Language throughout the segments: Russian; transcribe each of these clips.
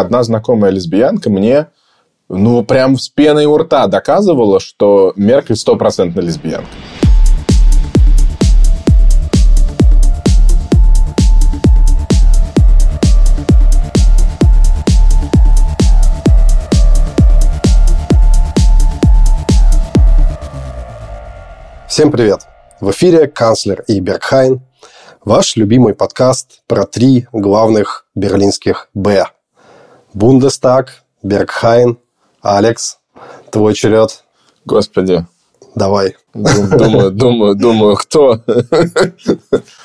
Одна знакомая лесбиянка мне ну, прям с пеной у рта доказывала, что Меркель стопроцентно лесбиянка. Всем привет! В эфире канцлер и Бергхайн, ваш любимый подкаст про три главных берлинских «Б». Бундестаг, Бергхайн, Алекс, твой черед. Господи. Давай. Думаю, думаю, думаю, кто?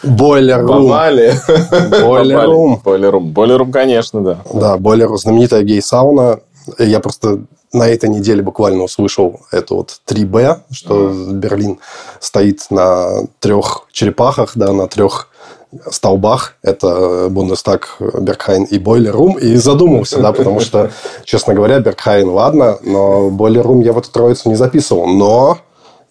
Бойлер Рум. Бойлер Рум. Бойлер Рум. Бойлер Рум, конечно, да. Да, Бойлер Рум. Знаменитая гей-сауна. Я просто на этой неделе буквально услышал это вот 3Б, что mm. Берлин стоит на трех черепахах, да, на трех столбах. Это Бундестаг, Бергхайн и Бойлер Рум. И задумался, да, потому что, честно говоря, Бергхайн, ладно, но Бойлер Рум я в эту троицу не записывал. Но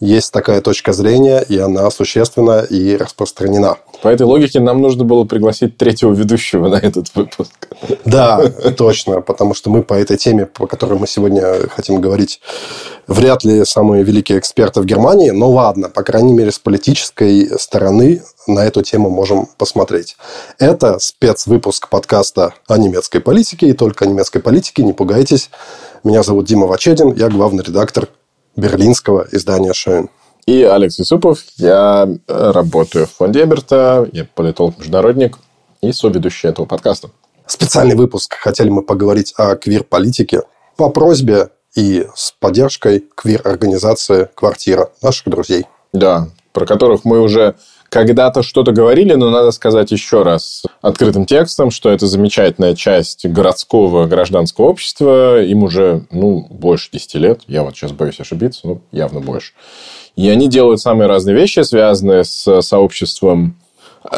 есть такая точка зрения, и она существенна и распространена. По этой логике нам нужно было пригласить третьего ведущего на этот выпуск. Да, точно, потому что мы по этой теме, по которой мы сегодня хотим говорить, вряд ли самые великие эксперты в Германии, но ладно, по крайней мере, с политической стороны на эту тему можем посмотреть. Это спецвыпуск подкаста о немецкой политике и только о немецкой политике, не пугайтесь. Меня зовут Дима Вачедин, я главный редактор берлинского издания «Шоин». И Алекс Юсупов. Я э, работаю в фонде Эберта, я политолог-международник и соведущий этого подкаста. Специальный выпуск. Хотели мы поговорить о квир-политике по просьбе и с поддержкой квир-организации «Квартира» наших друзей. Да, про которых мы уже когда-то что-то говорили, но надо сказать еще раз открытым текстом, что это замечательная часть городского гражданского общества. Им уже, ну, больше 10 лет. Я вот сейчас боюсь ошибиться, но явно больше. И они делают самые разные вещи, связанные с сообществом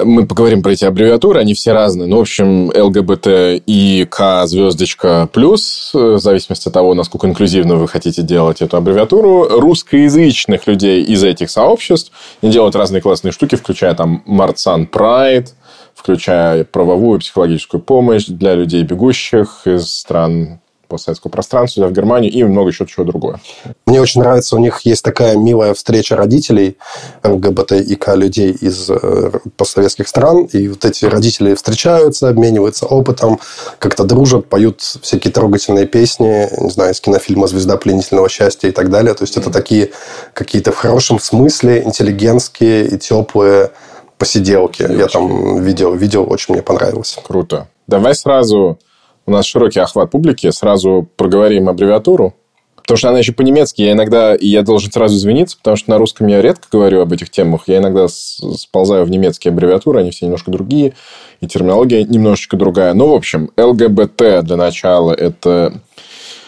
мы поговорим про эти аббревиатуры, они все разные. Ну, в общем, ЛГБТ и К звездочка плюс, в зависимости от того, насколько инклюзивно вы хотите делать эту аббревиатуру. Русскоязычных людей из этих сообществ они делают разные классные штуки, включая там Марцан Прайд, включая правовую и психологическую помощь для людей, бегущих из стран постсоветского пространства, в Германию и много еще чего другое. Мне очень нравится, у них есть такая милая встреча родителей ЛГБТ и К людей из э, постсоветских стран, и вот эти родители встречаются, обмениваются опытом, как-то дружат, поют всякие трогательные песни, не знаю, из кинофильма «Звезда пленительного счастья» и так далее. То есть, это такие какие-то в хорошем смысле интеллигентские и теплые посиделки. Я там видел, видел, очень мне понравилось. Круто. Давай сразу у нас широкий охват публики, сразу проговорим аббревиатуру. Потому что она еще по-немецки. Я иногда, я должен сразу извиниться, потому что на русском я редко говорю об этих темах. Я иногда сползаю в немецкие аббревиатуры, они все немножко другие, и терминология немножечко другая. Ну, в общем, ЛГБТ для начала это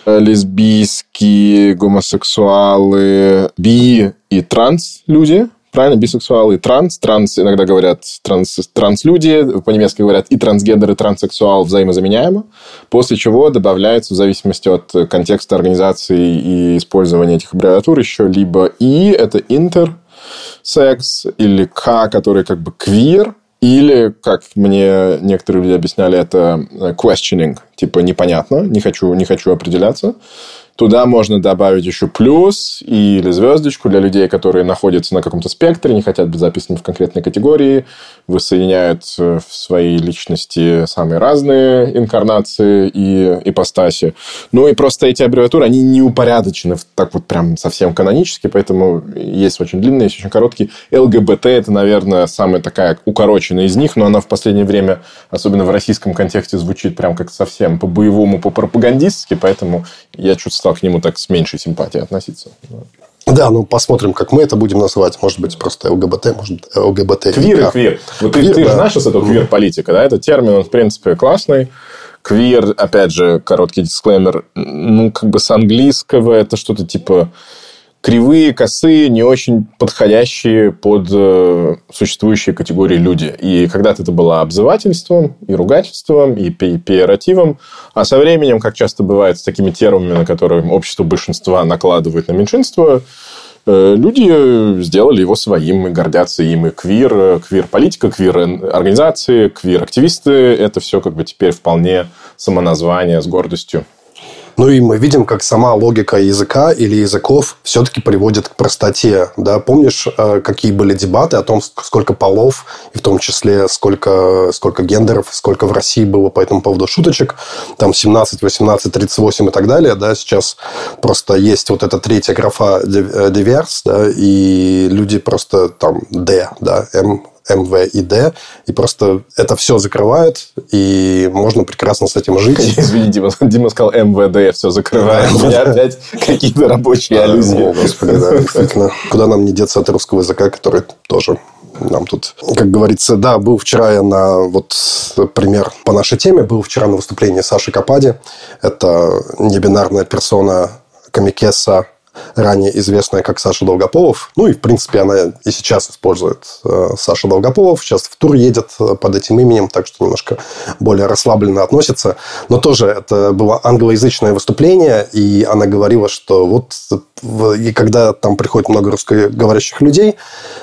лесбийские, гомосексуалы, би и транс люди правильно, бисексуалы и транс. Транс иногда говорят транс, транслюди, по-немецки говорят и трансгендер, и транссексуал взаимозаменяемо, после чего добавляется в зависимости от контекста организации и использования этих аббревиатур еще либо и, это интерсекс, или к, который как бы квир, или, как мне некоторые люди объясняли, это questioning, типа непонятно, не хочу, не хочу определяться. Туда можно добавить еще плюс или звездочку для людей, которые находятся на каком-то спектре, не хотят быть записаны в конкретной категории, воссоединяют в своей личности самые разные инкарнации и ипостаси. Ну и просто эти аббревиатуры, они не упорядочены так вот прям совсем канонически, поэтому есть очень длинные, есть очень короткие. ЛГБТ – это, наверное, самая такая укороченная из них, но она в последнее время, особенно в российском контексте, звучит прям как совсем по-боевому, по-пропагандистски, поэтому я чувствую стал к нему так с меньшей симпатией относиться. Да, ну посмотрим, как мы это будем называть. Может быть, просто ЛГБТ, может ЛГБТ. Квир и квир. Вот квир, ты, ты да. знаешь, что это квир-политика, да? Это термин, он, в принципе, классный. Квир, опять же, короткий дисклеймер, ну, как бы с английского это что-то типа кривые, косые, не очень подходящие под э, существующие категории люди. И когда-то это было обзывательством, и ругательством, и пиеративом. А со временем, как часто бывает с такими терминами, на которые общество большинства накладывает на меньшинство, э, люди сделали его своим и гордятся им. И квир, э, квир-политика, квир-организации, квир-активисты – это все как бы теперь вполне самоназвание с гордостью. Ну и мы видим, как сама логика языка или языков все-таки приводит к простоте. Да? Помнишь, э, какие были дебаты о том, сколько полов, и в том числе сколько, сколько гендеров, сколько в России было по этому поводу шуточек, там 17, 18, 38 и так далее. Да? Сейчас просто есть вот эта третья графа диверс, э, да? и люди просто там D, да, M, МВ и Д, и просто это все закрывает, и можно прекрасно с этим жить. Извини, Дима, Дима сказал МВД, все закрывает. У меня опять какие-то рабочие аллюзии. Господи, да, действительно. Куда нам не деться от русского языка, который тоже нам тут, как говорится, да, был вчера я на, вот пример по нашей теме, был вчера на выступлении Саши Капади. Это небинарная персона Камикеса ранее известная как Саша Долгополов. Ну и, в принципе, она и сейчас использует э, Саша Долгополов. Сейчас в тур едет э, под этим именем, так что немножко более расслабленно относится. Но тоже это было англоязычное выступление, и она говорила, что вот и когда там приходит много русскоговорящих людей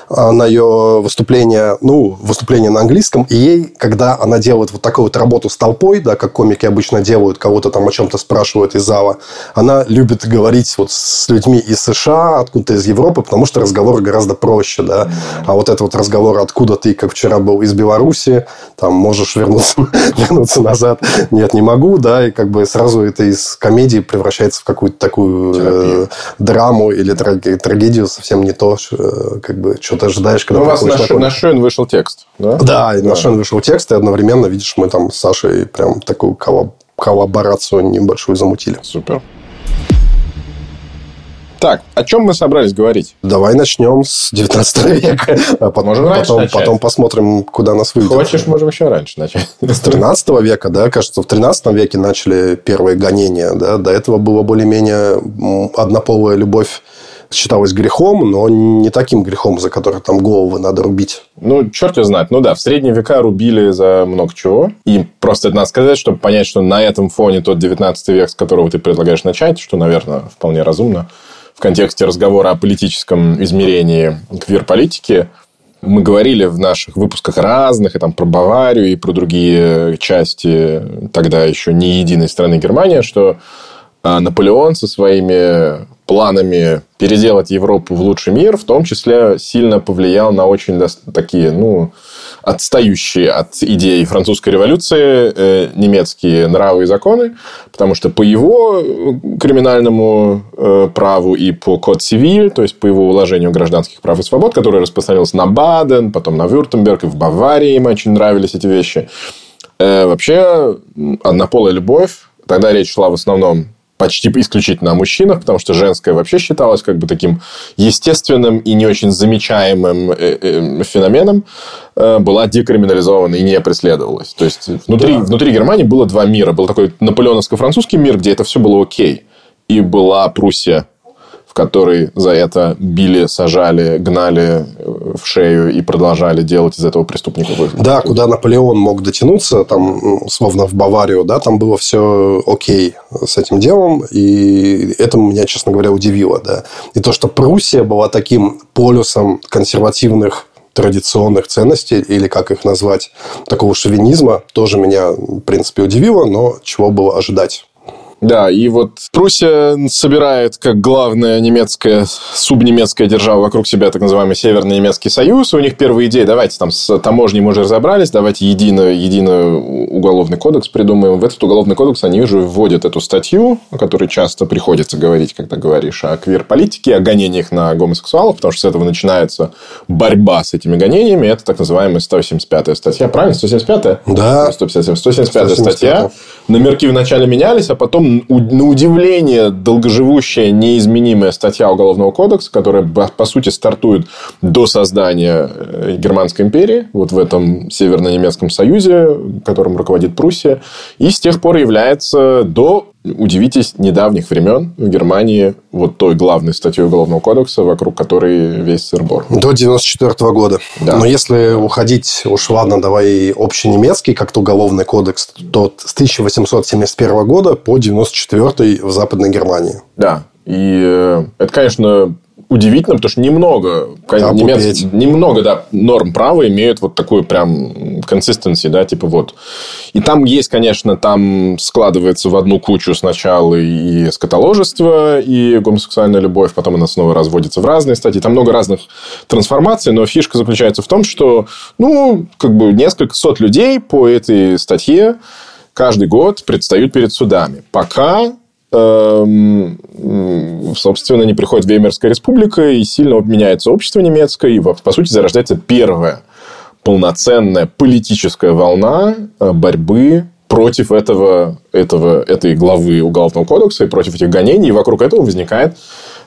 на ее выступление, ну, выступление на английском, и ей, когда она делает вот такую вот работу с толпой, да, как комики обычно делают, кого-то там о чем-то спрашивают из зала, она любит говорить вот с людьми из США, откуда-то из Европы, потому что разговор гораздо проще, да. А вот этот вот разговор, откуда ты, как вчера был из Беларуси, там можешь вернуться, вернуться назад, нет, не могу, да, и как бы сразу это из комедии превращается в какую-то такую э, драму или трагедию совсем не то, э, как бы, что ты ожидаешь, когда ну, у вас на, на, на Шен вышел текст, да? Да, да. на Шен вышел текст, и одновременно, видишь, мы там с Сашей прям такую коллаборацию небольшую замутили. Супер. Так, о чем мы собрались говорить? Давай начнем с 19 века. А потом, можем потом, начать. потом посмотрим, куда нас выведет. Хочешь, можем еще раньше начать. С 13 века, да, кажется, в 13 веке начали первые гонения. Да? До этого было более-менее однополая любовь считалось грехом, но не таким грехом, за который там головы надо рубить. Ну, черт его знает. Ну да, в средние века рубили за много чего. И просто это надо сказать, чтобы понять, что на этом фоне тот 19 век, с которого ты предлагаешь начать, что, наверное, вполне разумно, в контексте разговора о политическом измерении квир-политики, мы говорили в наших выпусках разных, и там про Баварию, и про другие части тогда еще не единой страны Германия, что а, Наполеон со своими планами переделать Европу в лучший мир, в том числе сильно повлиял на очень такие, ну, отстающие от идей французской революции э, немецкие нравы и законы, потому что по его э, криминальному э, праву и по код цивиль, то есть по его уложению гражданских прав и свобод, который распространился на Баден, потом на Вюртемберг, и в Баварии им очень нравились эти вещи. Вообще, однополая любовь, тогда речь шла в основном почти исключительно о мужчинах, потому что женское вообще считалось как бы таким естественным и не очень замечаемым э, э, феноменом, э, была декриминализована и не преследовалась. То есть, внутри, да. внутри Германии было два мира. Был такой наполеоновско-французский мир, где это все было окей. И была Пруссия, который за это били, сажали, гнали э, в шею и продолжали делать из этого преступника. Да, куда Наполеон мог дотянуться, там, словно в Баварию, да, там было все окей с этим делом, и это меня, честно говоря, удивило, да. И то, что Пруссия была таким полюсом консервативных традиционных ценностей, или как их назвать, такого шовинизма, тоже меня, в принципе, удивило, но чего было ожидать. Да, и вот Пруссия собирает как главная немецкая, субнемецкая держава вокруг себя так называемый Северный немецкий союз. У них первая идея, давайте там с таможней мы уже разобрались, давайте единый, единый уголовный кодекс придумаем. В этот уголовный кодекс они уже вводят эту статью, о которой часто приходится говорить, когда говоришь о квир-политике, о гонениях на гомосексуалов, потому что с этого начинается борьба с этими гонениями. Это так называемая 175-я статья. Правильно? 175-я? Да. 157, 175-я статья. Номерки вначале менялись, а потом на удивление долгоживущая, неизменимая статья Уголовного кодекса, которая, по сути, стартует до создания э, Германской империи, вот в этом Северно-немецком союзе, которым руководит Пруссия, и с тех пор является до удивитесь, недавних времен в Германии вот той главной статьей Уголовного кодекса, вокруг которой весь сырбор. До 94 -го года. Да. Но если уходить, уж ладно, давай общий немецкий, как-то Уголовный кодекс, то с 1871 года по 94 в Западной Германии. Да. И э, это, конечно, удивительно, потому что немного, Да, немец- немного, да, норм права имеют вот такую прям консистенции, да, типа вот. И там есть, конечно, там складывается в одну кучу сначала и скотоложество, и гомосексуальная любовь, потом она снова разводится в разные стадии. Там много разных трансформаций, но фишка заключается в том, что, ну, как бы несколько сот людей по этой статье каждый год предстают перед судами. Пока собственно, не приходит Веймарская республика, и сильно меняется общество немецкое, и, по сути, зарождается первая полноценная политическая волна э, борьбы против этого, этого, этой главы Уголовного кодекса и против этих гонений. И вокруг этого возникает,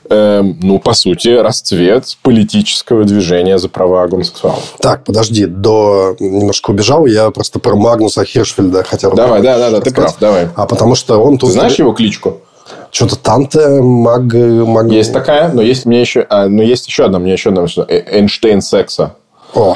эм, ну, по сути, расцвет политического движения за права гомосексуалов. Так, подожди, до немножко убежал, я просто про Магнуса Хиршфельда хотел Давай, да, да, да, ты прав, давай. А потому что он Ты тут... знаешь его кличку? Что-то Танте, Маг... Маг... Есть такая, но есть мне еще, а, но есть еще одна, мне еще одна, Эйнштейн секса. О,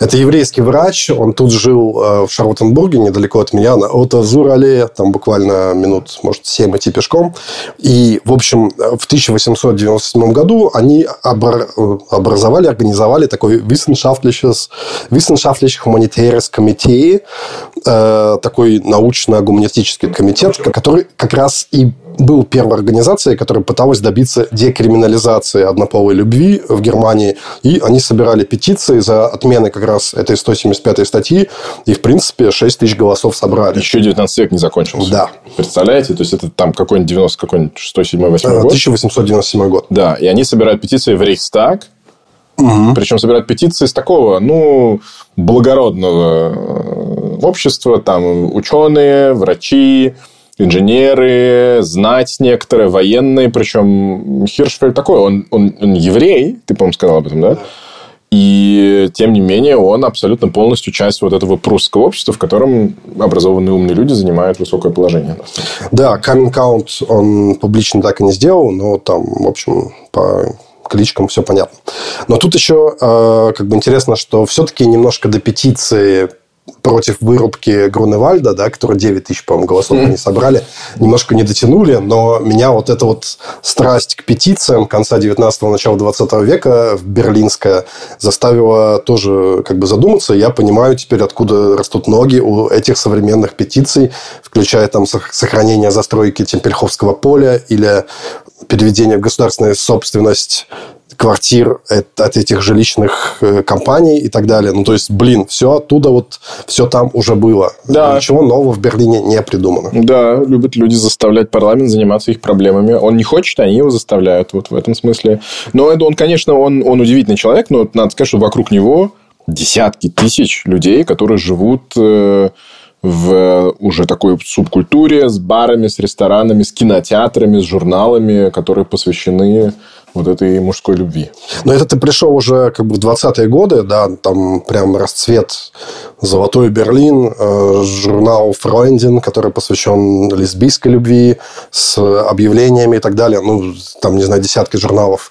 это еврейский врач, он тут жил э, в Шарлоттенбурге, недалеко от меня, на Отазур-аллее, там буквально минут, может, 7 идти пешком. И, в общем, в 1897 году они э, образовали, организовали такой Wissenschaftliches, Wissenschaftlich Humanitäres такой научно-гуманистический комитет, который как раз и был первой организацией, которая пыталась добиться декриминализации однополой любви в Германии. И они собирали петиции за отмены как раз этой 175 статьи. И, в принципе, 6 тысяч голосов собрали. Еще 19 век не закончился. Да. Представляете? То есть, это там какой-нибудь 90 какой-нибудь 6 7 8 Э, год. 1897 год. Да, и они собирают петиции в Рейхстаг. Причем собирают петиции с такого, ну, благородного э, общества. Там ученые, врачи, инженеры, знать некоторые, военные. Причем Хиршфельд такой, он, он, он еврей, ты, по-моему, сказал об этом, да? И, тем не менее, он абсолютно полностью часть вот этого прусского общества, в котором образованные умные люди занимают высокое положение. Да, каминг-аут он публично так и не сделал, но там, в общем, по кличкам все понятно. Но тут еще э, как бы интересно, что все-таки немножко до петиции против вырубки Груневальда, да, которые 9 тысяч, по-моему, голосов они собрали, немножко не дотянули, но меня вот эта вот страсть к петициям конца 19-го, начала 20 века в берлинская заставила тоже как бы задуматься. Я понимаю теперь, откуда растут ноги у этих современных петиций, включая там сох- сохранение застройки Темпельховского поля или переведение в государственную собственность квартир от, от этих жилищных э, компаний и так далее. Ну, то есть, блин, все оттуда вот, все там уже было. Да. Ничего нового в Берлине не придумано. Да, любят люди заставлять парламент заниматься их проблемами. Он не хочет, они его заставляют вот в этом смысле. Но это он, конечно, он, он удивительный человек, но надо сказать, что вокруг него десятки тысяч людей, которые живут э, в уже такой субкультуре с барами, с ресторанами, с кинотеатрами, с журналами, которые посвящены вот этой мужской любви. Но это ты пришел уже как бы в 20-е годы, да, там прям расцвет «Золотой Берлин», э, журнал «Фройндин», который посвящен лесбийской любви, с объявлениями и так далее. Ну, там, не знаю, десятки журналов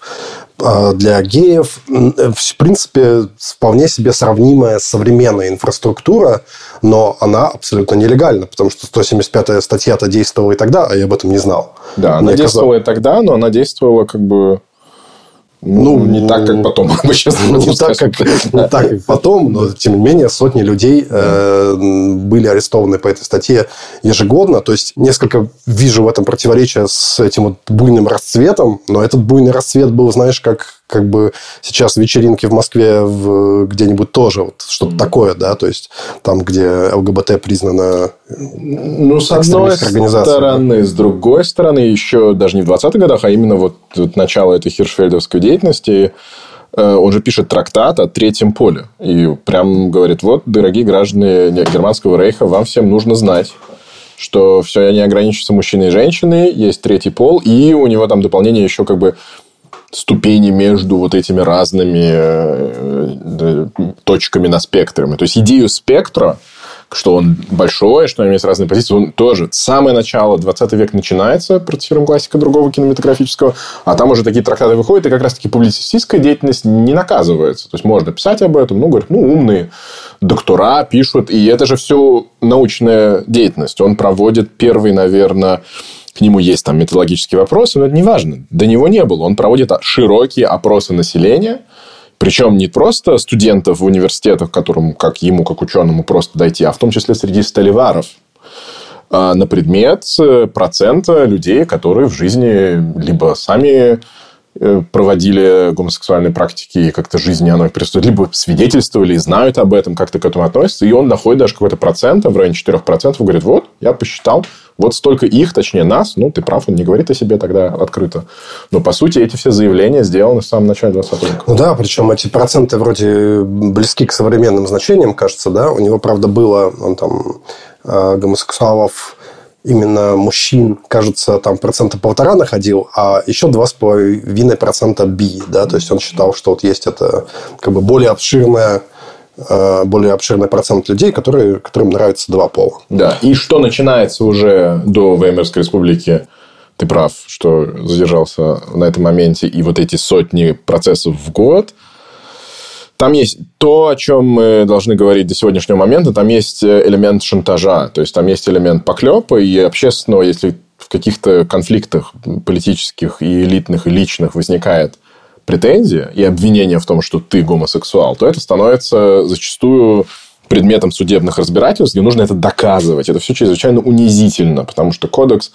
э, для геев. Э, В принципе, вполне себе сравнимая современная инфраструктура, но она абсолютно нелегальна, потому что 175-я статья-то действовала и тогда, а я об этом не знал. Да, она Мне действовала и тогда, но она действовала как бы ну, не так, как потом. Мы сейчас Ну, не так, как, не так, как потом, но тем не менее сотни людей э, были арестованы по этой статье ежегодно. То есть несколько вижу в этом противоречие с этим вот буйным расцветом, но этот буйный расцвет был, знаешь, как как бы сейчас вечеринки в Москве в, где-нибудь тоже вот что-то такое, да, то есть там, где ЛГБТ признано Ну, с одной стороны. С другой стороны, еще даже не в 20-х годах, а именно вот, вот начало этой хиршфельдовской деятельности, э, он же пишет трактат о третьем поле. И прям говорит, вот, дорогие граждане Германского рейха, вам всем нужно знать, что все не ограничивается мужчиной и женщиной, есть третий пол, и у него там дополнение еще как бы ступени между вот этими разными э, э, точками на спектре. То есть идею спектра, что он большой, что у него есть разные позиции, он тоже. Самое начало 20 век начинается, процитируем классика другого кинематографического, а там уже такие трактаты выходят, и как раз-таки публицистическая деятельность не наказывается. То есть, можно писать об этом, ну, говорят, ну, умные доктора пишут, и это же все научная деятельность. Он проводит первый, наверное, к нему есть там методологические вопросы, но это не важно. До него не было. Он проводит широкие опросы населения, причем не просто студентов в университетах, которым, как ему, как ученому, просто дойти, а в том числе среди столиваров а, на предмет э, процента людей, которые в жизни либо сами проводили гомосексуальные практики и как-то жизни оно присутствует, либо свидетельствовали и знают об этом, как-то к этому относятся, и он находит даже какой-то процент, в районе 4%, и говорит, вот, я посчитал, вот столько их, точнее нас, ну, ты прав, он не говорит о себе тогда открыто. Но, по сути, эти все заявления сделаны в самом начале 20 века. Ну да, причем эти проценты вроде близки к современным значениям, кажется, да? У него, правда, было он там э, гомосексуалов именно мужчин, кажется, там процента полтора находил, а еще два с половиной процента би, да, то есть он считал, что вот есть это как бы более обширная э, более обширный процент людей, которые, которым нравится два пола. Да, и что начинается уже до Веймарской республики, ты прав, что задержался на этом моменте, и вот эти сотни процессов в год – там есть то, о чем мы должны говорить до сегодняшнего момента. Там есть э, элемент шантажа, то есть там есть элемент поклепа и общественного, если в каких-то конфликтах политических и элитных и личных возникает претензия и обвинение в том, что ты гомосексуал, то это становится зачастую предметом судебных разбирательств, где нужно это доказывать. Это все чрезвычайно унизительно, потому что кодекс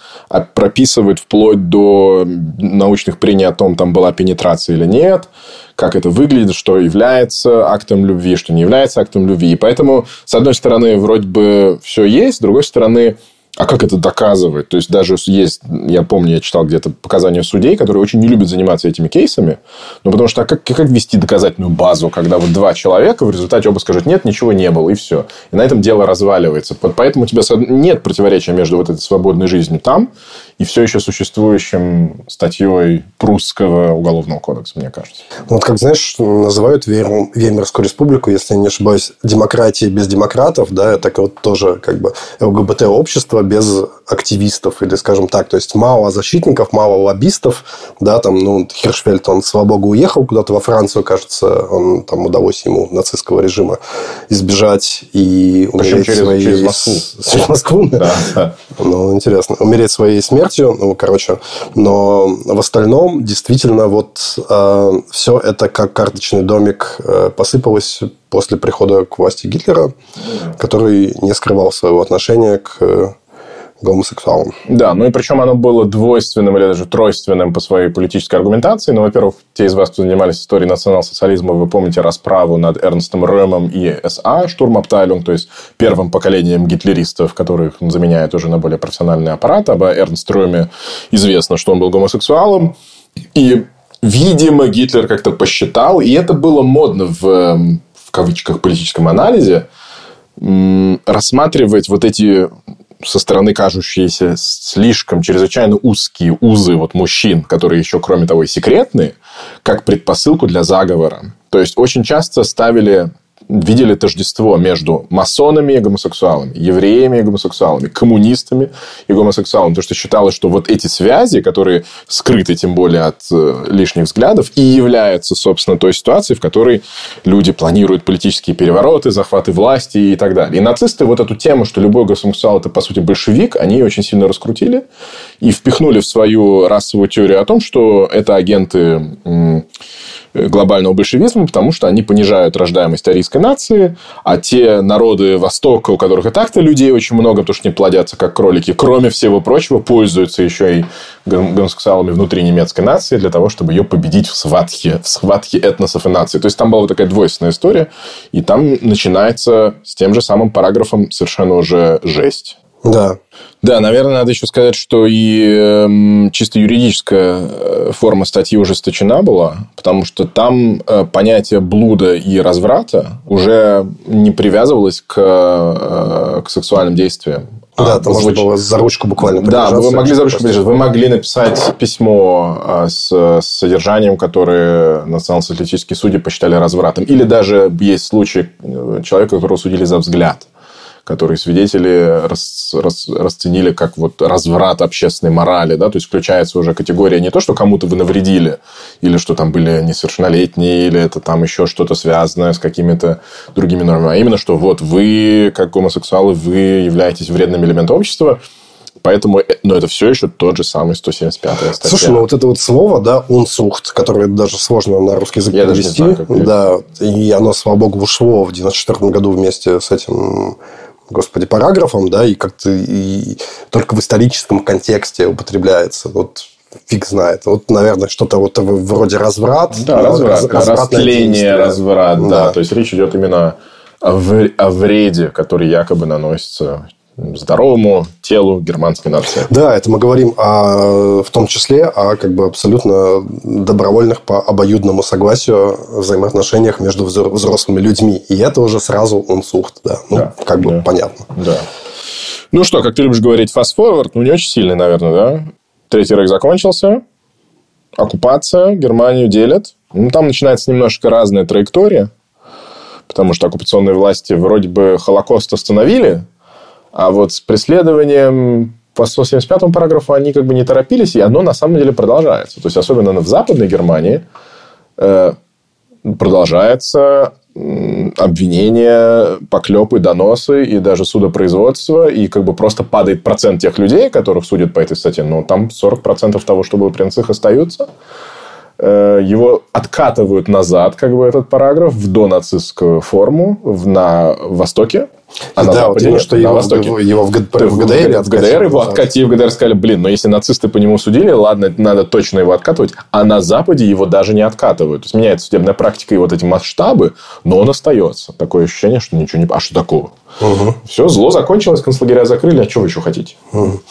прописывает вплоть до научных прений о том, там была пенетрация или нет, как это выглядит, что является актом любви, что не является актом любви. И поэтому, с одной стороны, вроде бы все есть, с другой стороны, а как это доказывать? То есть, даже есть, я помню, я читал где-то показания судей, которые очень не любят заниматься этими кейсами. Ну, потому что а как, как вести доказательную базу, когда вот два человека в результате оба скажут, нет, ничего не было, и все. И на этом дело разваливается. Поэтому у тебя нет противоречия между вот этой свободной жизнью там и все еще существующим статьей прусского уголовного кодекса, мне кажется. Вот как, знаешь, называют Веймарскую республику, если я не ошибаюсь, демократией без демократов, да, это вот тоже как бы ЛГБТ-общество без активистов, или скажем так, то есть мало защитников, мало лоббистов, да, там, ну, Хиршфельд, он, слава богу, уехал куда-то во Францию, кажется, он, там удалось ему нацистского режима избежать и умереть через, своей... через Москву. Через Москву, да. Ну, интересно. Умереть своей смертью, ну, короче, но в остальном действительно вот э, все это как карточный домик э, посыпалось после прихода к власти Гитлера, который не скрывал своего отношения к гомосексуалом. Да, ну и причем оно было двойственным или даже тройственным по своей политической аргументации. Ну, во-первых, те из вас, кто занимались историей национал-социализма, вы помните расправу над Эрнстом Рöмом и СА, Штурмабтайлинг, то есть первым поколением гитлеристов, которых он заменяет уже на более профессиональный аппарат. Об Эрнст Рöме известно, что он был гомосексуалом. И, видимо, Гитлер как-то посчитал, и это было модно в, в кавычках политическом анализе, рассматривать вот эти со стороны кажущиеся слишком чрезвычайно узкие узы вот мужчин, которые еще, кроме того, и секретные, как предпосылку для заговора. То есть, очень часто ставили видели тождество между масонами и гомосексуалами, евреями и гомосексуалами, коммунистами и гомосексуалами. Потому что считалось, что вот эти связи, которые скрыты тем более от э, лишних взглядов, и являются, собственно, той ситуацией, в которой люди планируют политические перевороты, захваты власти и так далее. И нацисты вот эту тему, что любой гомосексуал – это, по сути, большевик, они очень сильно раскрутили и впихнули в свою расовую теорию о том, что это агенты глобального большевизма, потому что они понижают рождаемость арийской нации, а те народы Востока, у которых и так-то людей очень много, потому что они плодятся как кролики, кроме всего прочего, пользуются еще и гомосексуалами внутри немецкой нации для того, чтобы ее победить в схватке, в схватке этносов и наций. То есть, там была вот такая двойственная история, и там начинается с тем же самым параграфом совершенно уже жесть. Да. Да, наверное, надо еще сказать, что и э, чисто юридическая э, форма статьи ужесточена была, потому что там э, понятие блуда и разврата уже не привязывалось к, э, к сексуальным действиям. Да, а, там можно было за ручку буквально Да, вы могли за ручку подержать. Вы могли написать письмо с, с содержанием, которое национально-социалистические судьи посчитали развратом. Или даже есть случай э, человека, которого судили за взгляд которые свидетели рас, рас, расценили как вот разврат общественной морали, да, то есть включается уже категория не то, что кому-то вы навредили, или что там были несовершеннолетние, или это там еще что-то связанное с какими-то другими нормами, а именно, что вот вы, как гомосексуалы, вы являетесь вредным элементом общества, Поэтому, э, но это все еще тот же самый 175 статья. Слушай, ну вот это вот слово, да, унсухт, которое даже сложно на русский язык Я перевести. Знаю, как да, и оно, слава богу, ушло в 94 году вместе с этим господи, параграфом, да, и как-то и только в историческом контексте употребляется. Вот фиг знает. Вот, наверное, что-то вот вроде разврат. Да, разврат. Раз, растление, разврат, да. да. То есть, речь идет именно о, о вреде, который якобы наносится здоровому телу германской нации. Да, это мы говорим о, в том числе о как бы абсолютно добровольных по обоюдному согласию взаимоотношениях между взрослыми людьми. И это уже сразу унсухт, да. Ну, да, как бы да. понятно. Да. Ну что, как ты любишь говорить, фастфорвард, ну, не очень сильный, наверное, да? Третий рейх закончился, оккупация, Германию делят. Ну, там начинается немножко разная траектория, потому что оккупационные власти вроде бы Холокост остановили, а вот с преследованием по 175 параграфу они как бы не торопились, и оно на самом деле продолжается. То есть, особенно в Западной Германии э, продолжается обвинения, поклепы, доносы и даже судопроизводство, и как бы просто падает процент тех людей, которых судят по этой статье, но там 40% того, что было при них, остаются. Э, его откатывают назад, как бы этот параграф, в донацистскую форму на Востоке. А да, вот именно, что его, Востоке. его в, ГДР, в ГДР, в ГДР его откатили, в ГДР сказали, блин, но если нацисты по нему судили, ладно, надо точно его откатывать, а на Западе его даже не откатывают. То есть, меняется судебная практика и вот эти масштабы, но он остается. Такое ощущение, что ничего не... А что такого? Угу. Все, зло закончилось, концлагеря закрыли, а что вы еще хотите? Угу.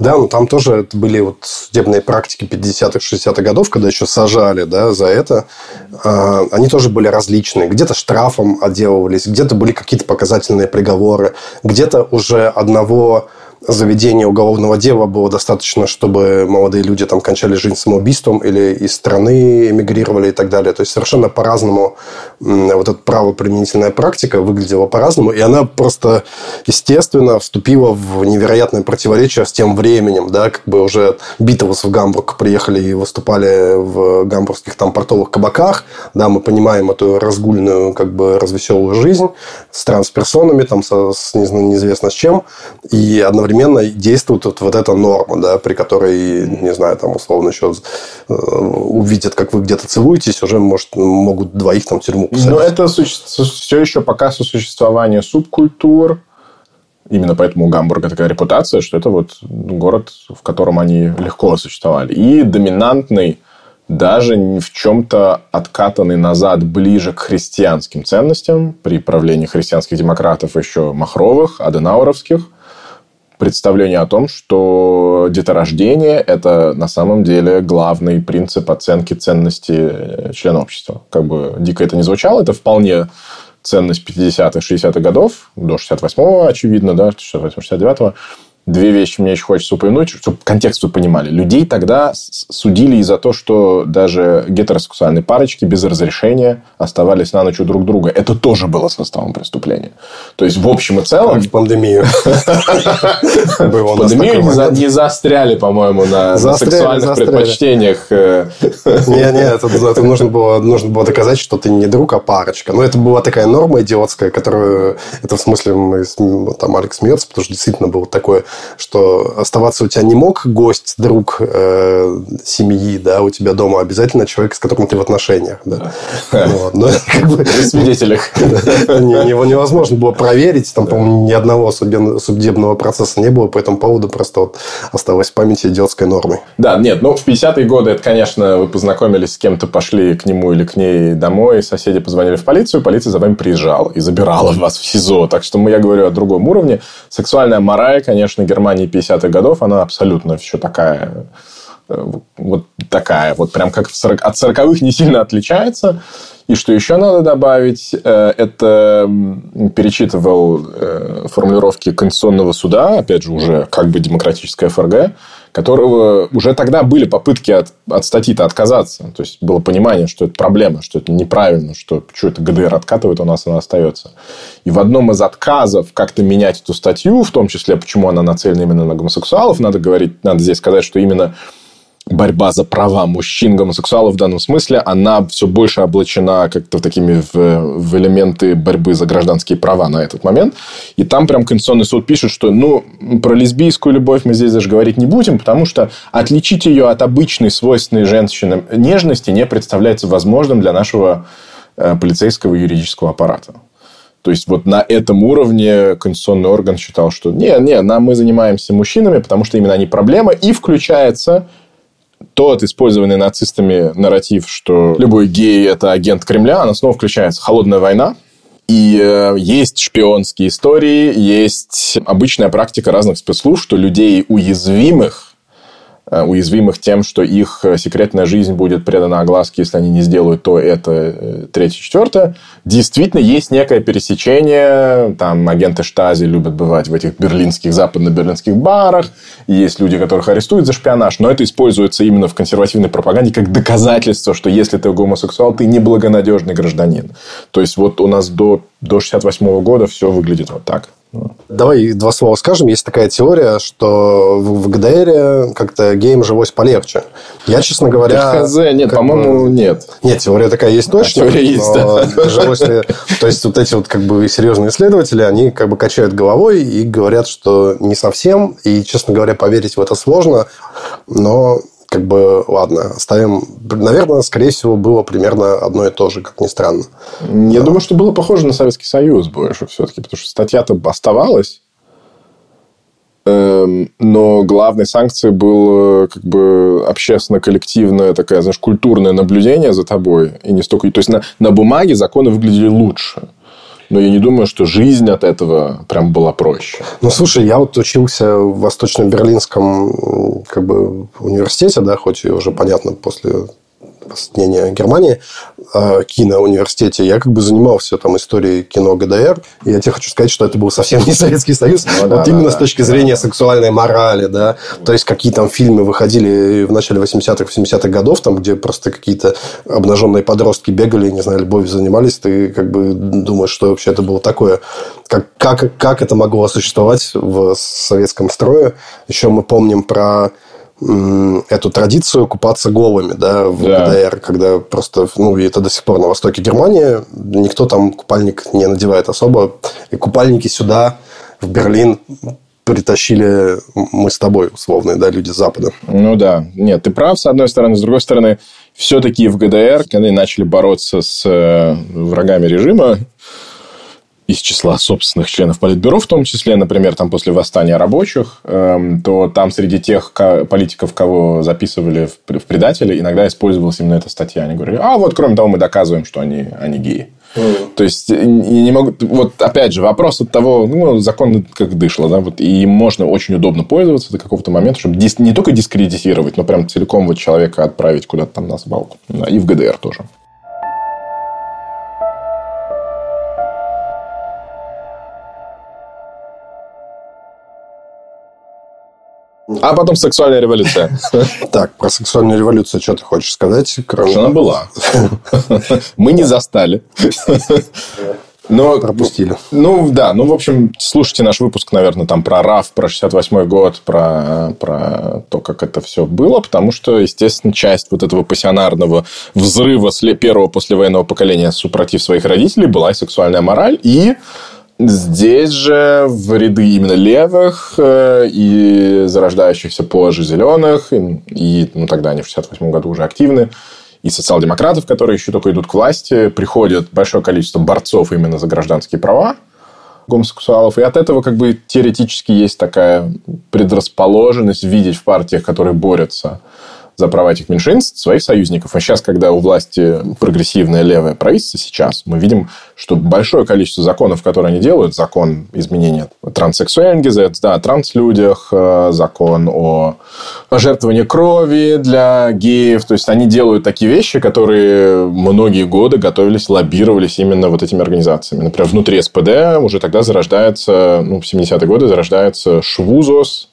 Да, ну там тоже были вот судебные практики 50-х, 60-х годов, когда еще сажали да, за это. А, они тоже были различные. Где-то штрафом отделывались, где-то были какие-то показательные приговоры, где-то уже одного заведения уголовного дела было достаточно, чтобы молодые люди там кончали жизнь самоубийством или из страны эмигрировали и так далее. То есть совершенно по-разному вот эта правоприменительная практика выглядела по-разному, и она просто, естественно, вступила в невероятное противоречие с тем временем, да, как бы уже Битлз в Гамбург приехали и выступали в гамбургских там портовых кабаках, да, мы понимаем эту разгульную, как бы развеселую жизнь с трансперсонами, там, со, с неизвестно с чем, и одновременно одновременно действует вот, вот эта норма, да, при которой, не знаю, там, условно, еще э, увидят, как вы где-то целуетесь, уже может, могут двоих там в тюрьму посадить. Но это все еще пока сосуществование субкультур, Именно поэтому у Гамбурга такая репутация, что это вот город, в котором они легко существовали. И доминантный, даже в чем-то откатанный назад ближе к христианским ценностям при правлении христианских демократов еще Махровых, Аденауровских – представление о том, что деторождение – это на самом деле главный принцип оценки ценности э, члена общества. Как бы дико это не звучало, это вполне ценность 50-х, 60-х годов, до 68-го, очевидно, да, 68-69-го, две вещи мне еще хочется упомянуть, чтобы контекст вы понимали. Людей тогда судили из-за то, что даже гетеросексуальные парочки без разрешения оставались на ночь у друг друга. Это тоже было составом преступления. То есть, в общем и целом... Как в пандемию. В пандемию не застряли, по-моему, на сексуальных предпочтениях. Э. Не-не, это нужно было нужно было доказать, что ты не друг, а парочка. Но это была такая норма идиотская, которую... Это в смысле, там Алекс смеется, потому что действительно было такое что оставаться у тебя не мог гость, друг э, семьи, да, у тебя дома обязательно человек, с которым ты в отношениях, да. Вот. Но, как бы, При свидетелях. Его невозможно было проверить, там, по-моему, ни одного судебного процесса не было по этому поводу, просто вот осталось в памяти идиотской нормой. Да, нет, ну, в 50-е годы это, конечно, вы познакомились с кем-то, пошли к нему или к ней домой, соседи позвонили в полицию, полиция за вами приезжала и забирала вас в СИЗО. Так что я говорю о другом уровне. Сексуальная мораль, конечно, конечно, Германии 50-х годов, она абсолютно еще такая э, вот такая, вот прям как 40, от 40-х не сильно отличается. И что еще надо добавить, э, это перечитывал э, формулировки Конституционного суда, опять же, уже как бы демократическая ФРГ, которого уже тогда были попытки от, от статьи-то отказаться. То есть, было понимание, что это проблема, что это неправильно, что что это ГДР откатывает, у нас она остается. И в одном из отказов как-то менять эту статью, в том числе, почему она нацелена именно на гомосексуалов, надо говорить, надо здесь сказать, что именно борьба за права мужчин, гомосексуалов в данном смысле, она все больше облачена как-то такими в, в элементы борьбы за гражданские права на этот момент. И там прям Конституционный суд пишет, что ну, про лесбийскую любовь мы здесь даже говорить не будем, потому что отличить ее от обычной, свойственной женщинам нежности не представляется возможным для нашего э, полицейского юридического аппарата. То есть, вот на этом уровне конституционный орган считал, что не, не, нам мы занимаемся мужчинами, потому что именно они проблема, и включается тот использованный нацистами нарратив, что любой гей – это агент Кремля, она снова включается. Холодная война, и э, есть шпионские истории, есть обычная практика разных спецслужб, что людей уязвимых уязвимых тем, что их э, секретная жизнь будет предана огласке, если они не сделают то, это, э, третье, четвертое. Действительно, есть некое пересечение. Там агенты Штази любят бывать в этих берлинских, западно-берлинских барах. Есть люди, которых арестуют за шпионаж. Но это используется именно в консервативной пропаганде как доказательство, что если ты гомосексуал, ты неблагонадежный гражданин. То есть, вот у нас до, до 68 года все выглядит вот так. Давай два слова скажем. Есть такая теория, что в ГДР как-то гейм жилось полегче. Я, честно говоря... ХЗ, нет, по-моему, бы... нет. Нет, теория такая есть точно. теория есть, да. Жилось ли... То есть, вот эти вот как бы серьезные исследователи, они как бы качают головой и говорят, что не совсем. И, честно говоря, поверить в это сложно. Но как бы, ладно, оставим... Наверное, скорее всего, было примерно одно и то же, как ни странно. Я да. думаю, что было похоже на Советский Союз больше все-таки, потому что статья-то оставалась, эм, но главной санкцией было как бы общественно-коллективное такое, знаешь, культурное наблюдение за тобой. И не столько... То есть, на, на бумаге законы выглядели лучше но я не думаю, что жизнь от этого прям была проще. Ну, слушай, я вот учился в Восточно-Берлинском как бы, университете, да, хоть и уже понятно после объединения Германии, э, киноуниверситете, я как бы занимался там историей кино ГДР, и я тебе хочу сказать, что это был совсем не Советский Союз, ну, вот да, именно да, с точки зрения да. сексуальной морали, да, то есть какие там фильмы выходили в начале 80-х, 70-х годов, там, где просто какие-то обнаженные подростки бегали, не знаю, любовью занимались, ты как бы думаешь, что вообще это было такое, как, как, как это могло существовать в советском строе. Еще мы помним про эту традицию купаться голыми да, в да. ГДР, когда просто, ну, и это до сих пор на востоке Германии, никто там купальник не надевает особо. И купальники сюда, в Берлин, притащили мы с тобой, условные, да, люди с Запада. Ну да. Нет, ты прав, с одной стороны. С другой стороны, все-таки в ГДР, когда они начали бороться с э, врагами режима, из числа собственных членов Политбюро, в том числе, например, там после восстания рабочих, эм, то там среди тех политиков, кого записывали в, предатели, иногда использовалась именно эта статья. Они говорили, а вот, кроме того, мы доказываем, что они, они геи. Mm. То есть, не могу... Вот, опять же, вопрос от того, ну, закон как дышло, да, вот, и можно очень удобно пользоваться до какого-то момента, чтобы дис... не только дискредитировать, но прям целиком вот человека отправить куда-то там на свалку. Да, и в ГДР тоже. А потом сексуальная революция. Так, про сексуальную революцию что ты хочешь сказать? Кроме... Она была. Мы не застали. Но, Пропустили. Ну, да. Ну, в общем, слушайте наш выпуск, наверное, там про РАФ, про 68 год, про, про то, как это все было, потому что, естественно, часть вот этого пассионарного взрыва первого послевоенного поколения супротив своих родителей была и сексуальная мораль, и Здесь же в ряды именно левых э, и зарождающихся позже зеленых, и ну, тогда они в 68 году уже активны, и социал-демократов, которые еще только идут к власти, приходит большое количество борцов именно за гражданские права гомосексуалов. И от этого как бы теоретически есть такая предрасположенность видеть в партиях, которые борются за права этих меньшинств своих союзников. А сейчас, когда у власти прогрессивное левое правительство, сейчас мы видим, что большое количество законов, которые они делают, закон изменения транссексуальных, да, о транслюдях, э, закон о жертвовании крови для геев, то есть они делают такие вещи, которые многие годы готовились, лоббировались именно вот этими организациями. Например, внутри СПД уже тогда зарождается, ну, в 70-е годы зарождается Швузос,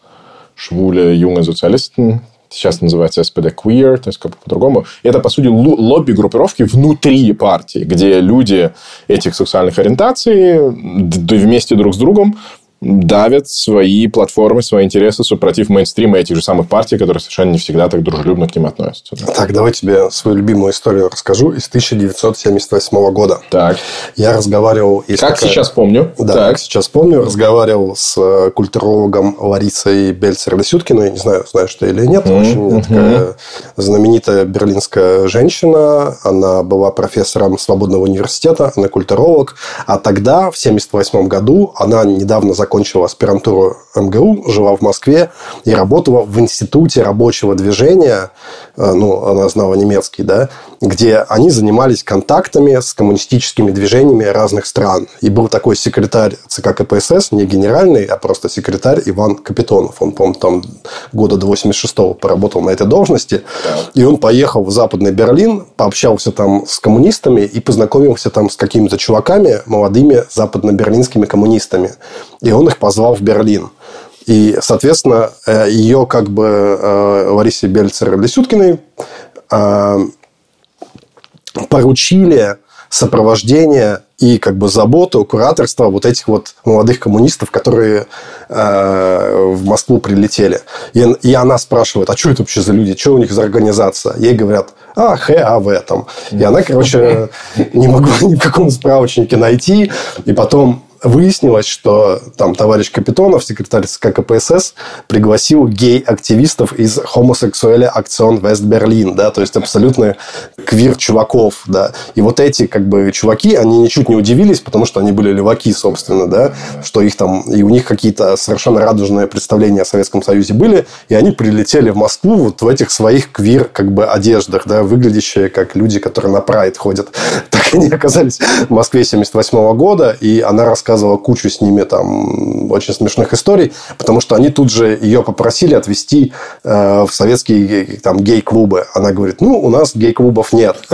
Швуля Юнга Социалистен, сейчас называется SPD Queer, то есть как по-другому. Это, по сути, лобби группировки внутри партии, где люди этих сексуальных ориентаций вместе друг с другом давят свои платформы, свои интересы супротив мейнстрима этих же самых партий, которые совершенно не всегда так дружелюбно к ним относятся. Так, давай тебе свою любимую историю расскажу из 1978 года. Так. Я разговаривал... Как такая... сейчас помню. Да, так. как сейчас помню. Разговаривал с э, культурологом Ларисой Бельцер-Лисюткиной. Я не знаю, знаешь ты или нет. Mm-hmm. Очень такая знаменитая берлинская женщина. Она была профессором Свободного университета. Она культуролог. А тогда, в 1978 году, она недавно закончила закончила аспирантуру МГУ, жила в Москве и работала в Институте рабочего движения, э, ну, она знала немецкий, да, где они занимались контактами с коммунистическими движениями разных стран. И был такой секретарь ЦК КПСС, не генеральный, а просто секретарь Иван Капитонов. Он, по-моему, там года до 86-го поработал на этой должности. И он поехал в Западный Берлин, пообщался там с коммунистами и познакомился там с какими-то чуваками, молодыми западно-берлинскими коммунистами. И он их позвал в Берлин. И, соответственно, э, ее как бы э, Ларисе Бельцер-Лисюткиной э, поручили сопровождение и как бы заботу, кураторство вот этих вот молодых коммунистов, которые э, в Москву прилетели. И, и она спрашивает, а что это вообще за люди, что у них за организация? Ей говорят, а, А, В там. И она, короче, не могла ни в каком справочнике найти. И потом выяснилось, что там товарищ Капитонов, секретарь ЦК КПСС, пригласил гей-активистов из Homosexuelle Вест Берлин, да, то есть абсолютно квир-чуваков, да. И вот эти, как бы, чуваки, они ничуть не удивились, потому что они были леваки, собственно, да, что их там, и у них какие-то совершенно радужные представления о Советском Союзе были, и они прилетели в Москву вот в этих своих квир, как бы, одеждах, да, выглядящие как люди, которые на прайд ходят. Так они оказались в Москве 78 года, и она рассказывала рассказывала кучу с ними там очень смешных историй, потому что они тут же ее попросили отвезти э, в советские там гей-клубы. Она говорит, ну, у нас гей-клубов нет.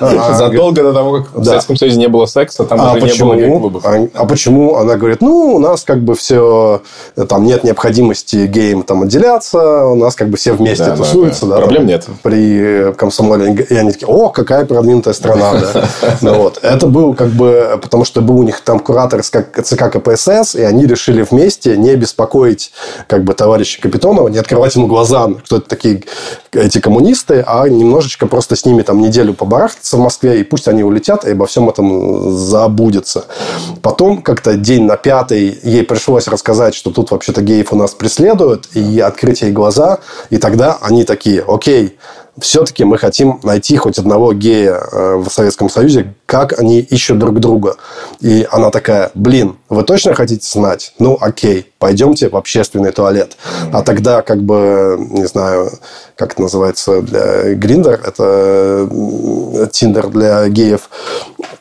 Задолго до того, как в Советском Союзе не было секса, там а уже не было гей-клубов. А, а почему? Она говорит, ну, у нас как бы все, там нет необходимости геям там отделяться, у нас как бы все вместе тусуются. Проблем нет. При комсомоле. И они такие, о, какая продвинутая страна. Это был как бы, потому что был у них там куратор как ЦК КПСС, и они решили вместе не беспокоить как бы товарища Капитонова, не открывать ему глаза, кто это такие эти коммунисты, а немножечко просто с ними там неделю побарахтаться в Москве, и пусть они улетят, и обо всем этом забудется. Потом как-то день на пятый ей пришлось рассказать, что тут вообще-то геев у нас преследуют, и открыть ей глаза, и тогда они такие, окей, все-таки мы хотим найти хоть одного гея э, в Советском Союзе, как они ищут друг друга. И она такая, блин, вы точно хотите знать? Ну, окей, пойдемте в общественный туалет. А тогда, как бы, не знаю, как это называется для Гриндер, это Тиндер для геев,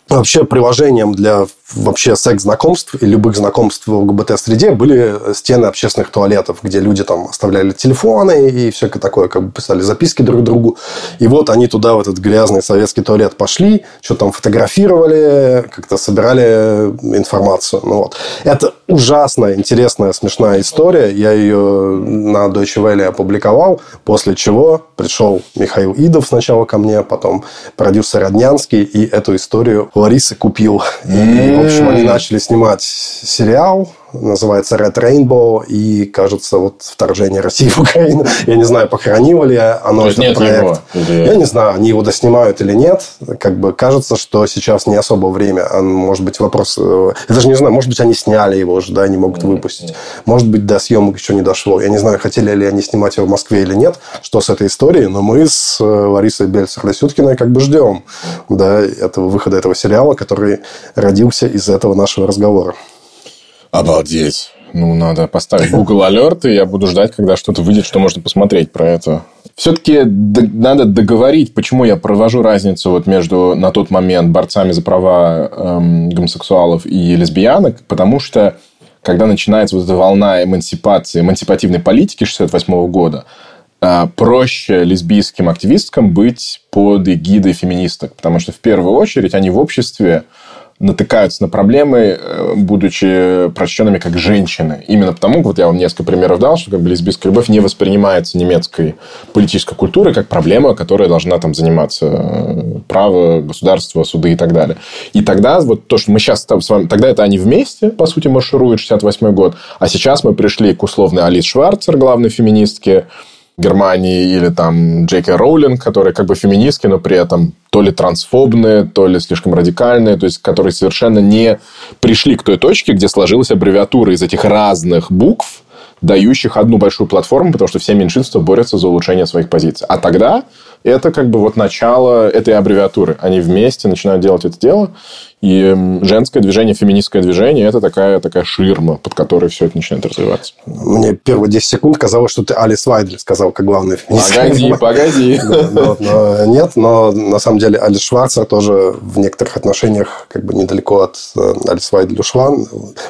вообще приложением для вообще секс-знакомств и любых знакомств в ЛГБТ-среде были стены общественных туалетов, где люди там оставляли телефоны и всякое такое, как бы писали записки друг другу. И вот они туда, в этот грязный советский туалет пошли, что там фотографировали, как-то собирали информацию. Ну, вот. Это ужасная, интересная, смешная история. Я ее на Deutsche Welle опубликовал, после чего пришел Михаил Идов сначала ко мне, потом продюсер Роднянский, и эту историю Ларисы купил. И в общем, они начали снимать сериал называется Red Rainbow, и, кажется, вот вторжение России в Украину. Я не знаю, похоронило ли оно этот нет проект. Его, или... Я не знаю, они его доснимают или нет. Как бы кажется, что сейчас не особо время. А может быть, вопрос... Э, я даже не знаю, может быть, они сняли его уже, да, не могут выпустить. Может быть, до съемок еще не дошло. Я не знаю, хотели ли они снимать его в Москве или нет, что с этой историей, но мы с э, Ларисой Бельцер-Лесюткиной как бы ждем да, этого выхода этого сериала, который родился из этого нашего разговора. Обалдеть. Ну, надо поставить Google Alert, и я буду ждать, когда что-то выйдет, что можно посмотреть про это. Все-таки надо договорить, почему я провожу разницу вот между на тот момент борцами за права эм, гомосексуалов и лесбиянок, потому что когда начинается вот эта волна эмансипации, эмансипативной политики 68 года, э, проще лесбийским активисткам быть под эгидой феминисток, потому что в первую очередь они в обществе натыкаются на проблемы, э, будучи прочтенными как женщины. Именно потому, вот я вам несколько примеров дал, что как бы лесбийская любовь не воспринимается немецкой политической культурой как проблема, которая должна там заниматься право, государство, суды и так далее. И тогда вот то, что мы сейчас с вами... Тогда это они вместе, по сути, маршируют, 68 год. А сейчас мы пришли к условной Алис Шварцер, главной феминистке, Германии или там Джей Кей Роулинг, которые как бы феминистки, но при этом то ли трансфобные, то ли слишком радикальные, то есть которые совершенно не пришли к той точке, где сложилась аббревиатура из этих разных букв, дающих одну большую платформу, потому что все меньшинства борются за улучшение своих позиций. А тогда это как бы вот начало этой аббревиатуры. Они вместе начинают делать это дело. И женское движение, феминистское движение – это такая, такая ширма, под которой все это начинает развиваться. Мне первые 10 секунд казалось, что ты Алис Вайдель сказал, как главный феминист. Погоди, погоди. нет, но на самом деле Алис Шварцер тоже в некоторых отношениях как бы недалеко от э, Алис Вайдель ушла.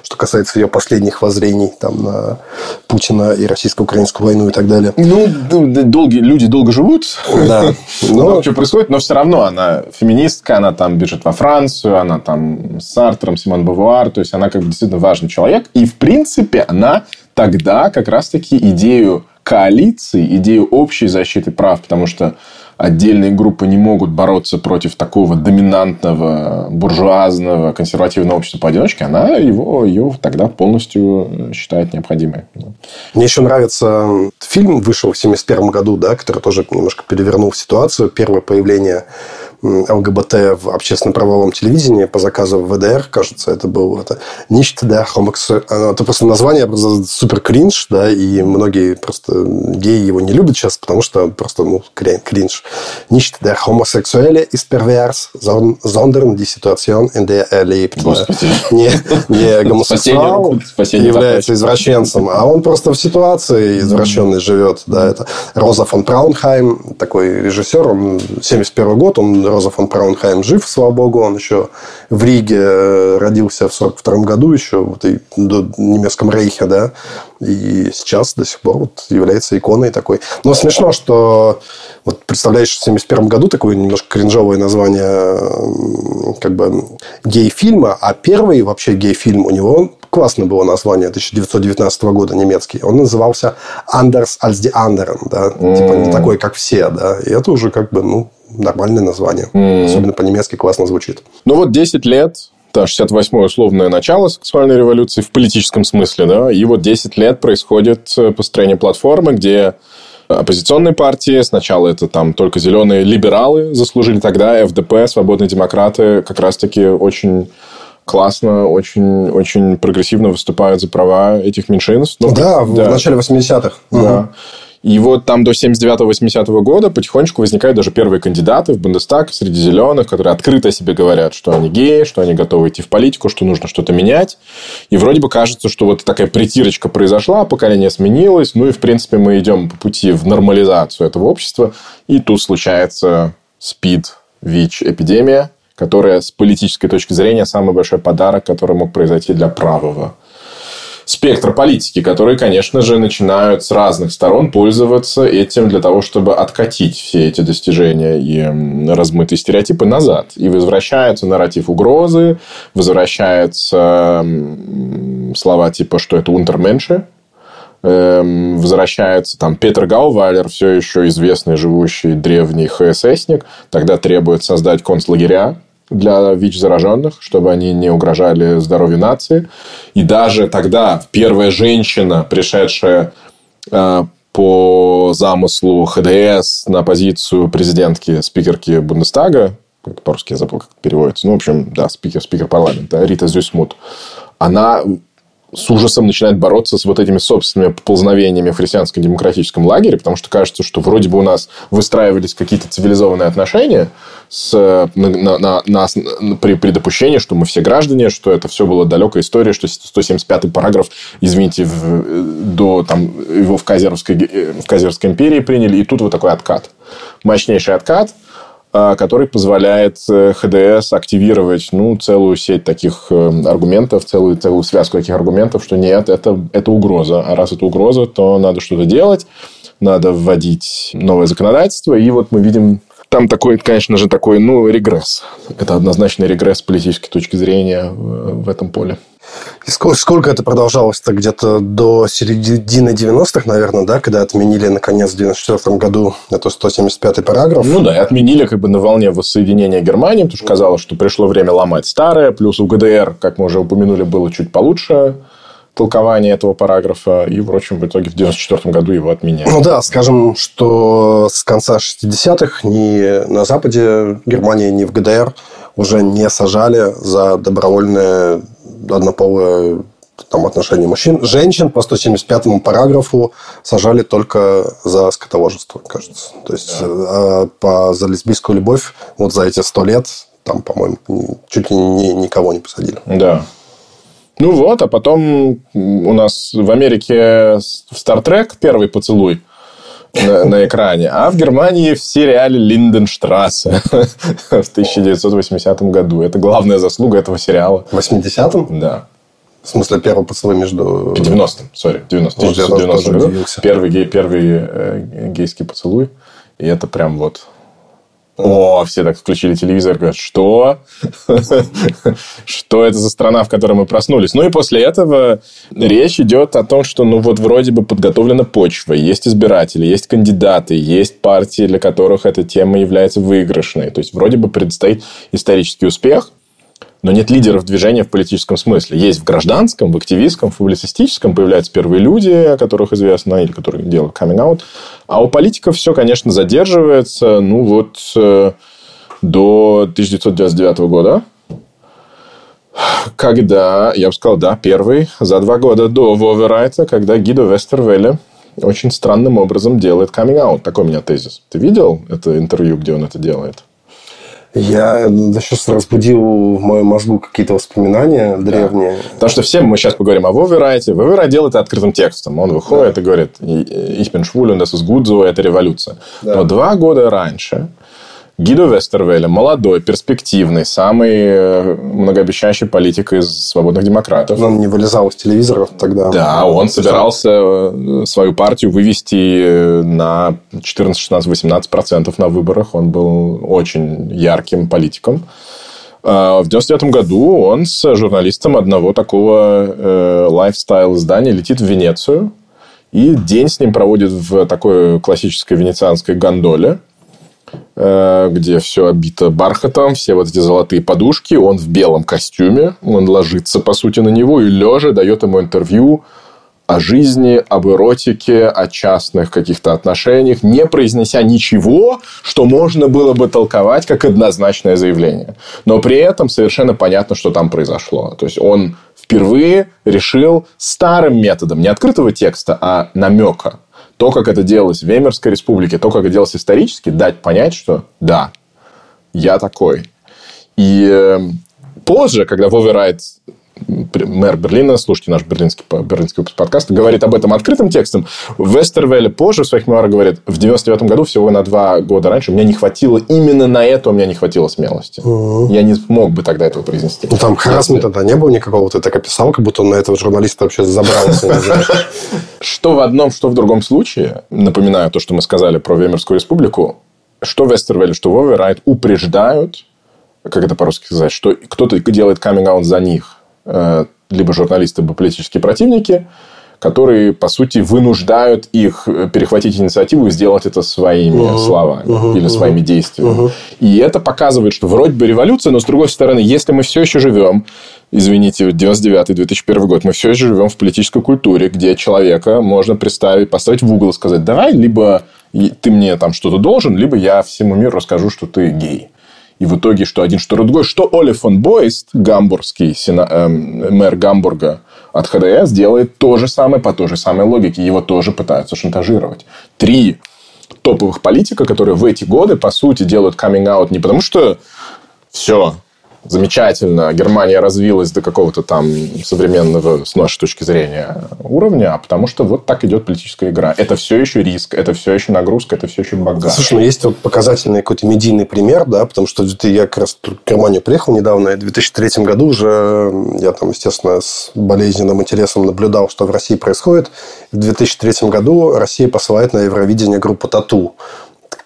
Что касается ее последних воззрений там, на Путина и российско-украинскую войну и так далее. Ну, долгие, люди долго живут. Да. Но... Что происходит, но все равно она феминистка, она там бежит во Францию, она там с Сартром, Симон Бавуар, то есть она как бы действительно важный человек. И, в принципе, она тогда как раз-таки идею коалиции, идею общей защиты прав, потому что отдельные группы не могут бороться против такого доминантного, буржуазного, консервативного общества поодиночке, она его, ее тогда полностью считает необходимой. Мне еще нравится фильм, вышел в 1971 году, да, который тоже немножко перевернул ситуацию. Первое появление ЛГБТ в общественно-правовом телевидении по заказу ВДР, кажется, это был это Nicht der Homox... Это просто название просто супер кринж, да, и многие просто геи его не любят сейчас, потому что просто, ну, кринж. Nicht der Homosexuelle ist pervers, sondern die Situation, in er lebt. Господи. Не, не гомосексуал является извращенцем, а он просто в ситуации извращенной живет. Да, это Роза фон Праунхайм, такой режиссер, он 71 год, он Роза фон Праунхайм жив, слава богу, он еще в Риге э, родился в 42 году, еще в этой до немецком рейхе, да, и сейчас до сих пор вот является иконой такой. Но смешно, что вот представляешь, в 71 году такое немножко кринжовое название как бы гей-фильма, а первый вообще гей-фильм у него классное было название 1919 года немецкий. Он назывался Anders als die anderen, да, mm. типа не такой, как все, да. И это уже как бы, ну, нормальное название. Mm. Особенно по-немецки классно звучит. Ну вот 10 лет да, 68-е условное начало сексуальной революции в политическом смысле, да, и вот 10 лет происходит э, построение платформы, где оппозиционные партии, сначала это там только зеленые либералы заслужили тогда, ФДП, свободные демократы как раз-таки очень классно, очень, очень прогрессивно выступают за права этих меньшинств. Ну, да, да, в начале 80-х. Да. Угу. И вот там до 79-80 года потихонечку возникают даже первые кандидаты в Бундестаг среди зеленых, которые открыто себе говорят, что они геи, что они готовы идти в политику, что нужно что-то менять. И вроде бы кажется, что вот такая притирочка произошла, поколение сменилось, ну и, в принципе, мы идем по пути в нормализацию этого общества. И тут случается СПИД, ВИЧ, эпидемия, которая с политической точки зрения самый большой подарок, который мог произойти для правого спектр политики, которые, конечно же, начинают с разных сторон пользоваться этим для того, чтобы откатить все эти достижения и размытые стереотипы назад. И возвращается нарратив угрозы, возвращаются слова типа, что это унтерменши, эм, возвращается там Петр Гаувайлер, все еще известный живущий древний ХССник, тогда требует создать концлагеря для ВИЧ-зараженных, чтобы они не угрожали здоровью нации. И даже тогда первая женщина, пришедшая э, по замыслу ХДС на позицию президентки, спикерки Бундестага, как по-русски я забыл, как это переводится, ну, в общем, да, спикер, спикер парламента, Рита Зюсмут, она с ужасом начинает бороться с вот этими собственными поползновениями в христианском демократическом лагере, потому что кажется, что вроде бы у нас выстраивались какие-то цивилизованные отношения с, на, на, на, на, при, при допущении, что мы все граждане, что это все была далекая история, что 175-й параграф, извините, в, до там, его в Казерской, в Казерской империи приняли, и тут вот такой откат. Мощнейший откат – который позволяет э, ХДС активировать ну, целую сеть таких э, аргументов, целую, целую связку таких аргументов, что нет, это, это угроза. А раз это угроза, то надо что-то делать, надо вводить новое законодательство. И вот мы видим там такой, конечно же, такой, ну, регресс. Это однозначный регресс с политической точки зрения в этом поле. И сколько, сколько это продолжалось-то? Где-то до середины 90-х, наверное, да, когда отменили, наконец, в 94 году эту 175-й параграф. Ну да, и отменили как бы на волне воссоединения Германии, потому что казалось, что пришло время ломать старое, плюс у ГДР, как мы уже упомянули, было чуть получше толкование этого параграфа, и, в общем, в итоге в 94 году его отменяли. Ну да, скажем, что с конца 60-х ни на Западе Германии, ни в ГДР уже не сажали за добровольное однополое там, отношения мужчин. Женщин по 175 параграфу сажали только за скотоложество, кажется. То есть, да. а по, за лесбийскую любовь вот за эти сто лет там, по-моему, чуть ли не, никого не посадили. Да. Ну вот, а потом у нас в Америке в Стартрек первый поцелуй на, на экране, а в Германии в сериале Линденштрассе в 1980 году. Это главная заслуга этого сериала. В 80-м? Да. В смысле, первый поцелуй между... В 90-м, сори, 90 1990 году. Первый, гей, первый э, гейский поцелуй. И это прям вот о, все так включили телевизор, говорят, что? Что это за страна, в которой мы проснулись? Ну и после этого речь идет о том, что ну вот вроде бы подготовлена почва, есть избиратели, есть кандидаты, есть партии, для которых эта тема является выигрышной. То есть вроде бы предстоит исторический успех, но нет лидеров движения в политическом смысле. Есть в гражданском, в активистском, в публицистическом появляются первые люди, о которых известно, или которые делают каминг-аут. А у политиков все, конечно, задерживается, ну, вот э, до 1999 года, когда, я бы сказал, да, первый, за два года до Воверайта, когда Гидо Вестервелле очень странным образом делает каминг-аут. Такой у меня тезис. Ты видел это интервью, где он это делает? Я да, сейчас разбудил в моем мозгу какие-то воспоминания древние. Да. Потому что все мы сейчас поговорим о Воверайте. Воверайт делает это открытым текстом. Он выходит да. и говорит, ich bin schwul und das ist gut so, это революция. Да. Но два года раньше Гидо Вестервелле, молодой, перспективный, самый э, многообещающий политик из свободных демократов. Он не вылезал из телевизоров тогда. Да, он собирался э, свою партию вывести э, на 14, 16, 18 процентов на выборах. Он был очень ярким политиком. А в 99 году он с журналистом одного такого лайфстайл издания летит в Венецию и день с ним проводит в такой классической венецианской гондоле где все обито бархатом, все вот эти золотые подушки, он в белом костюме, он ложится, по сути, на него и лежа дает ему интервью о жизни, об эротике, о частных каких-то отношениях, не произнеся ничего, что можно было бы толковать как однозначное заявление. Но при этом совершенно понятно, что там произошло. То есть, он впервые решил старым методом, не открытого текста, а намека то, как это делалось в Веймарской республике, то, как это делалось исторически, дать понять, что да, я такой. И э, позже, когда Вове Райт мэр Берлина, слушайте наш берлинский, берлинский выпуск подкаста, говорит об этом открытым текстом. Вестервелле позже в своих мемуарах говорит, в 99 году, всего на два года раньше, у меня не хватило, именно на это у меня не хватило смелости. Угу. Я не смог бы тогда этого произнести. Ну, там харасмента тогда не было никакого, ты так описал, как будто он на этого журналиста вообще забрался. Что в одном, что в другом случае, напоминаю то, что мы сказали про Веймарскую республику, что Вестервелле, что Вове Райт упреждают, как это по-русски сказать, что кто-то делает каминг-аут за них либо журналисты, либо политические противники, которые, по сути, вынуждают их э, перехватить инициативу и сделать это своими uh-huh. словами uh-huh. или своими действиями. Uh-huh. И это показывает, что вроде бы революция, но с другой стороны, если мы все еще живем, извините, 99-2001 год, мы все еще живем в политической культуре, где человека можно представить, поставить в угол и сказать, давай, либо ты мне там что-то должен, либо я всему миру расскажу, что ты гей. И в итоге, что один, что другой, что Оли фон Бойст, гамбургский сена, э, мэр Гамбурга от ХДС, делает то же самое по той же самой логике. Его тоже пытаются шантажировать. Три топовых политика, которые в эти годы, по сути, делают каминг-аут не потому, что все, замечательно, Германия развилась до какого-то там современного, с нашей точки зрения, уровня, а потому что вот так идет политическая игра. Это все еще риск, это все еще нагрузка, это все еще багаж. Слушай, ну есть вот показательный какой-то медийный пример, да, потому что я как раз в Германию приехал недавно, и в 2003 году уже я там, естественно, с болезненным интересом наблюдал, что в России происходит. В 2003 году Россия посылает на Евровидение группу «Тату»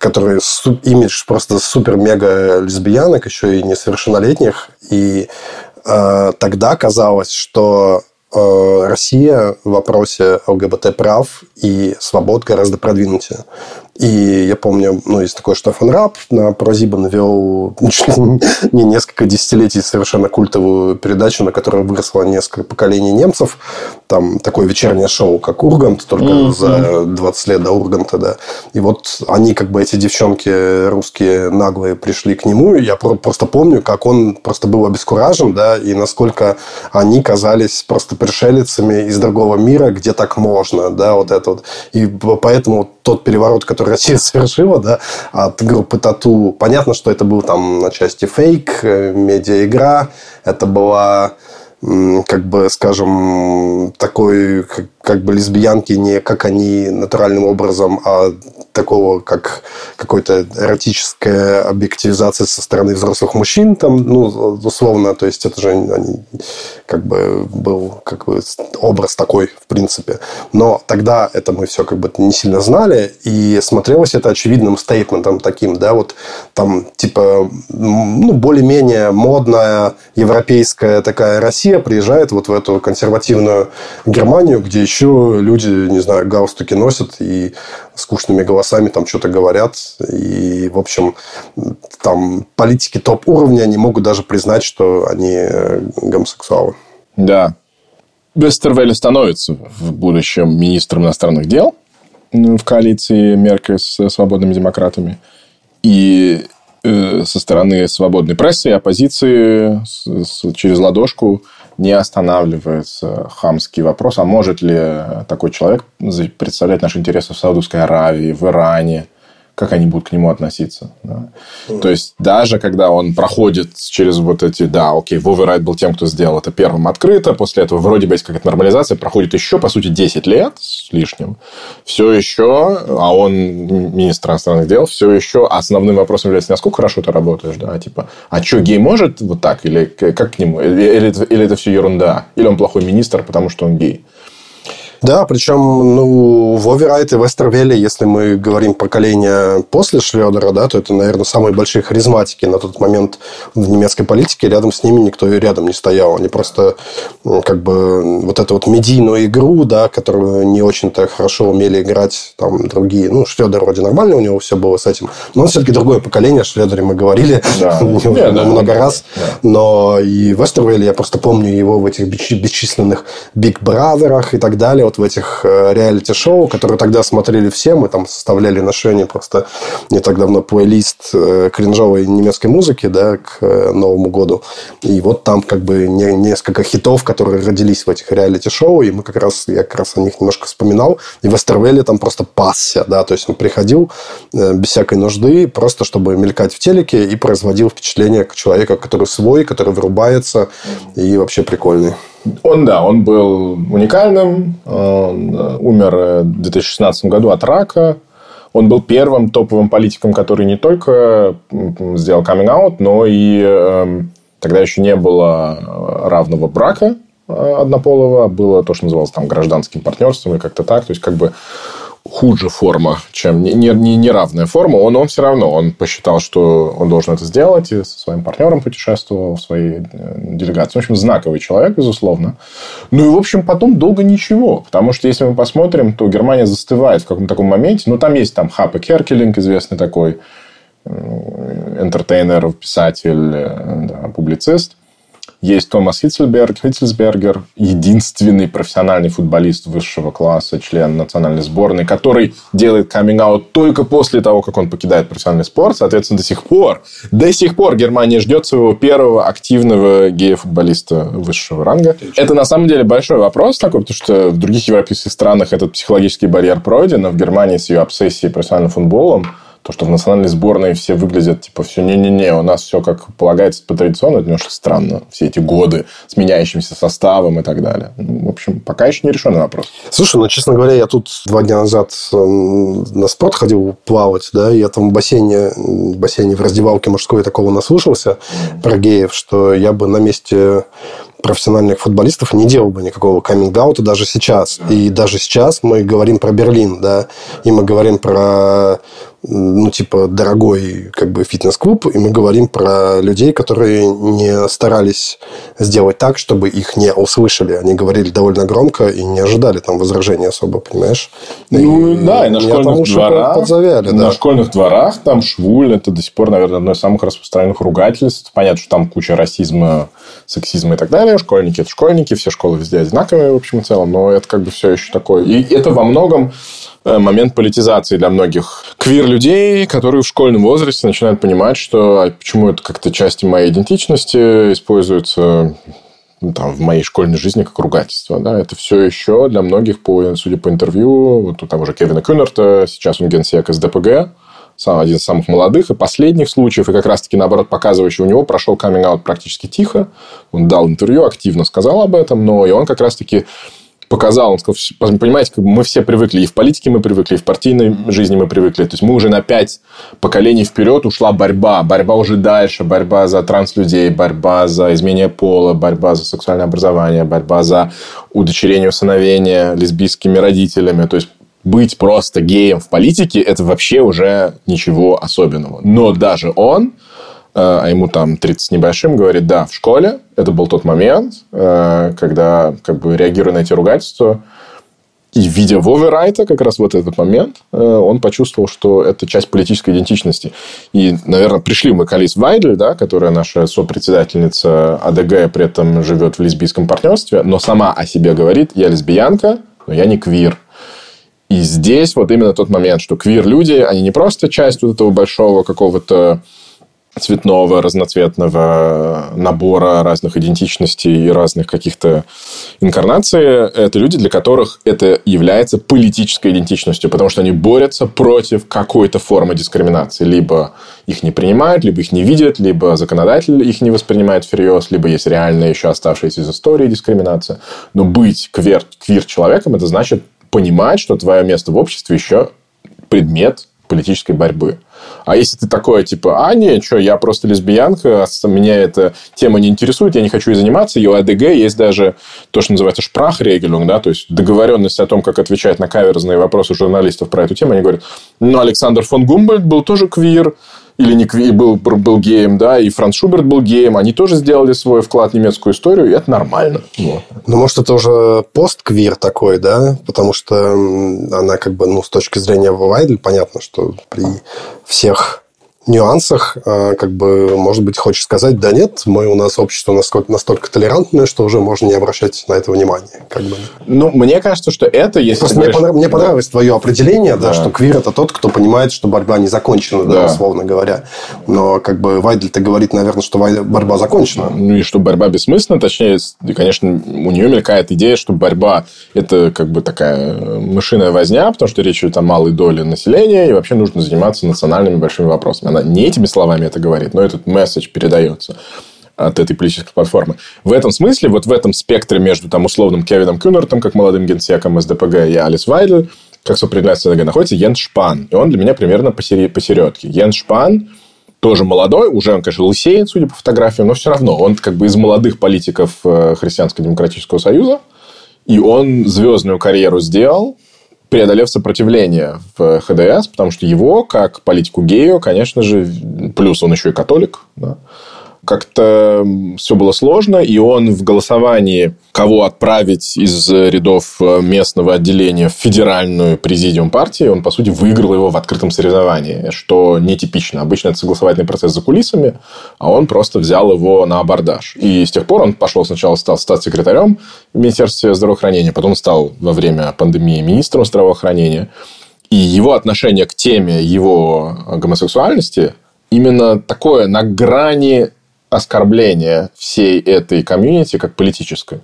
которые имидж просто супер-мега лесбиянок, еще и несовершеннолетних. И э, тогда казалось, что э, Россия в вопросе ЛГБТ прав и свобод гораздо продвинутее. И я помню, ну, есть такой Штефан Раб на Прозибан вел не несколько десятилетий совершенно культовую передачу, на которой выросло несколько поколений немцев. Там такое вечернее шоу, как Ургант, только mm-hmm. за 20 лет до Урганта, да. И вот они, как бы, эти девчонки русские наглые пришли к нему, и я просто помню, как он просто был обескуражен, да, и насколько они казались просто пришелицами из другого мира, где так можно, да, вот это вот. И поэтому тот переворот, который Россия совершила, да, от группы Тату, понятно, что это был там на части фейк, э, медиа-игра, это была как бы, скажем, такой, как, бы лесбиянки не как они натуральным образом, а такого, как какой-то эротическая объективизация со стороны взрослых мужчин, там, ну, условно, то есть это же они, как бы был как бы образ такой, в принципе. Но тогда это мы все как бы не сильно знали, и смотрелось это очевидным стейтментом таким, да, вот там типа, ну, более-менее модная европейская такая Россия приезжает вот в эту консервативную Германию, где еще люди, не знаю, галстуки носят и скучными голосами там что-то говорят. И, в общем, там политики топ-уровня не могут даже признать, что они э, гомосексуалы. Да. Вестервелли становится в будущем министром иностранных дел в коалиции Меркель с свободными демократами. И э, со стороны свободной прессы и оппозиции через ладошку не останавливается хамский вопрос, а может ли такой человек представлять наши интересы в Саудовской Аравии, в Иране, как они будут к нему относиться. Да. Mm. То есть, даже когда он проходит через вот эти... Да, окей, Вове Райт был тем, кто сделал это первым открыто. После этого вроде бы есть какая-то нормализация. Проходит еще, по сути, 10 лет с лишним. Все еще, а он министр иностранных дел, все еще основным вопросом является, насколько хорошо ты работаешь. Да? Типа, а что, гей может вот так? Или как к нему? Или, или, или это все ерунда? Или он плохой министр, потому что он гей? Да, причем, ну, Воверайт и Вестервелли, если мы говорим поколение после Шредера, да, то это, наверное, самые большие харизматики на тот момент в немецкой политике. Рядом с ними никто и рядом не стоял. Они просто, как бы, вот эту вот медийную игру, да, которую не очень-то хорошо умели играть там другие. Ну, Шредер вроде нормально, у него все было с этим. Но он все-таки другое поколение. О Шредере мы говорили да. много раз. Но и Вестервелли, я просто помню его в этих бесчисленных Биг Бразерах и так далее вот в этих э, реалити-шоу, которые тогда смотрели все, мы там составляли на Шене просто не так давно плейлист э, кринжовой немецкой музыки, да, к э, Новому году. И вот там как бы несколько хитов, которые родились в этих реалити-шоу, и мы как раз, я как раз о них немножко вспоминал. И Вестервелли там просто пасся, да, то есть он приходил без всякой нужды, просто чтобы мелькать в телеке и производил впечатление человека, который свой, который вырубается и вообще прикольный. Он, да, он был уникальным. Он э, умер в 2016 году от рака. Он был первым топовым политиком, который не только сделал каминг-аут, но и э, тогда еще не было э, равного брака однополого. Было то, что называлось там гражданским партнерством или как-то так. То есть, как бы хуже форма, чем не, не, не равная форма, он, он все равно, он посчитал, что он должен это сделать, и со своим партнером путешествовал в своей э, делегации. В общем, знаковый человек, безусловно. Ну и, в общем, потом долго ничего. Потому что, если мы посмотрим, то Германия застывает в каком-то таком моменте. Ну, там есть там Хаппе Керкелинг, известный такой энтертейнер, писатель, э, да, публицист – есть Томас Хитцельберг, Хитцельсбергер, единственный профессиональный футболист высшего класса, член национальной сборной, который делает каминг только после того, как он покидает профессиональный спорт. Соответственно, до сих пор, до сих пор Германия ждет своего первого активного гея-футболиста высшего ранга. Это на самом деле большой вопрос такой, потому что в других европейских странах этот психологический барьер пройден, но в Германии с ее обсессией профессиональным футболом то, что в национальной сборной все выглядят, типа, все не-не-не, у нас все как полагается по традиционно, это немножко странно. Все эти годы с меняющимся составом и так далее. Ну, в общем, пока еще не решенный вопрос. Слушай, ну, честно говоря, я тут два дня назад на спорт ходил плавать, да, я там в бассейне, в бассейне в раздевалке мужской такого наслушался про геев, что я бы на месте профессиональных футболистов не делал бы никакого каминг-аута даже сейчас. И даже сейчас мы говорим про Берлин, да, и мы говорим про ну, типа, дорогой как бы фитнес-клуб, и мы говорим про людей, которые не старались сделать так, чтобы их не услышали. Они говорили довольно громко и не ожидали там возражений особо, понимаешь? Ну, и, да, и на школьных дворах. Подзавяли, на да. школьных дворах там швуль, это до сих пор, наверное, одно из самых распространенных ругательств. Понятно, что там куча расизма, сексизма и так далее. Школьники – это школьники, все школы везде одинаковые, в общем и целом, но это как бы все еще такое. И это во многом момент политизации для многих квир-людей, которые в школьном возрасте начинают понимать, что а почему это как-то части моей идентичности используются ну, там, в моей школьной жизни как ругательство. Да? Это все еще для многих, по, судя по интервью, вот у того же Кевина Кюнерта, сейчас он генсек из ДПГ, сам один из самых молодых и последних случаев, и как раз-таки, наоборот, показывающий у него прошел каминг практически тихо. Он дал интервью, активно сказал об этом, но и он как раз-таки показал, он сказал, понимаете, мы все привыкли, и в политике мы привыкли, и в партийной жизни мы привыкли. То есть мы уже на пять поколений вперед ушла борьба. Борьба уже дальше, борьба за транслюдей, борьба за изменение пола, борьба за сексуальное образование, борьба за удочерение, усыновение лесбийскими родителями. То есть быть просто геем в политике – это вообще уже ничего особенного. Но даже он а ему там 30 с небольшим, говорит, да, в школе это был тот момент, э, когда, как бы, реагируя на эти ругательства, и видя Вове Райта, как раз вот этот момент, э, он почувствовал, что это часть политической идентичности. И, наверное, пришли мы к Алис Вайдель, да, которая наша сопредседательница АДГ, при этом живет в лесбийском партнерстве, но сама о себе говорит, я лесбиянка, но я не квир. И здесь вот именно тот момент, что квир-люди, они не просто часть вот этого большого какого-то цветного, разноцветного набора разных идентичностей и разных каких-то инкарнаций, это люди, для которых это является политической идентичностью, потому что они борются против какой-то формы дискриминации. Либо их не принимают, либо их не видят, либо законодатель их не воспринимает всерьез, либо есть реальная еще оставшаяся из истории дискриминация. Но быть квир, квир-человеком, это значит понимать, что твое место в обществе еще предмет политической борьбы. А если ты такое, типа, а, не, что, я просто лесбиянка, меня эта тема не интересует, я не хочу ей заниматься, и у АДГ есть даже то, что называется шпрахрегелюнг, да, то есть договоренность о том, как отвечать на каверзные вопросы журналистов про эту тему. Они говорят, ну, Александр фон Гумбольд был тоже квир, или не кви, был, был геем, да, и Франц Шуберт был геем, они тоже сделали свой вклад в немецкую историю, и это нормально. Вот. Ну, может, это уже постквир такой, да, потому что она как бы, ну, с точки зрения Вайдель, понятно, что при всех нюансах, а, как бы, может быть, хочешь сказать, да нет, мы у нас общество настолько, настолько толерантное, что уже можно не обращать на это внимания. Как бы. Ну, мне кажется, что это, если... Просто говоришь... мне, мне понравилось да. твое определение, да. да, что квир – это тот, кто понимает, что борьба не закончена, да. да, условно говоря. Но, как бы, Вайдель-то говорит, наверное, что борьба закончена. Ну, и что борьба бессмысленна, точнее, конечно, у нее мелькает идея, что борьба – это, как бы, такая мышиная возня, потому что речь идет о малой доле населения, и вообще нужно заниматься национальными большими вопросами она не этими словами это говорит, но этот месседж передается от этой политической платформы. В этом смысле, вот в этом спектре между там условным Кевином Кюнертом, как молодым генсеком из ДПГ, и Алис Вайдель, как сопредседатель ДПГ, находится Йен Шпан. И он для меня примерно посередке. Йен Шпан тоже молодой, уже он, конечно, лысеет, судя по фотографиям, но все равно он как бы из молодых политиков э, Христианско-демократического союза, и он звездную карьеру сделал, преодолев сопротивление в ХДС, потому что его, как политику гею, конечно же, плюс он еще и католик, да, как-то все было сложно, и он в голосовании, кого отправить из рядов э, местного отделения в федеральную президиум партии, он, по сути, выиграл его в открытом соревновании, что нетипично. Обычно это согласовательный процесс за кулисами, а он просто взял его на абордаж. И с тех пор он пошел сначала стал статс-секретарем в Министерстве здравоохранения, потом стал во время пандемии министром здравоохранения. И его отношение к теме его гомосексуальности именно такое на грани оскорбление всей этой комьюнити как политической.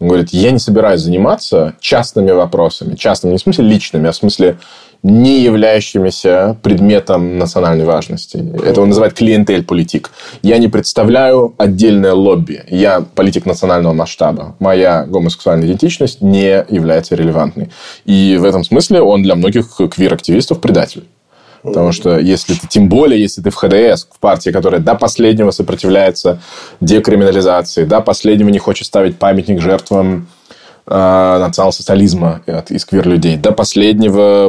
Он говорит, я не собираюсь заниматься частными вопросами. Частными не в смысле личными, а в смысле не являющимися предметом национальной важности. Это он называет клиентель-политик. Я не представляю отдельное лобби. Я политик национального масштаба. Моя гомосексуальная идентичность не является релевантной. И в этом смысле он для многих квир-активистов предатель. Потому что если ты, тем более, если ты в ХДС, в партии, которая до последнего сопротивляется декриминализации, до последнего не хочет ставить памятник жертвам национал-социализма от, из квир-людей. До последнего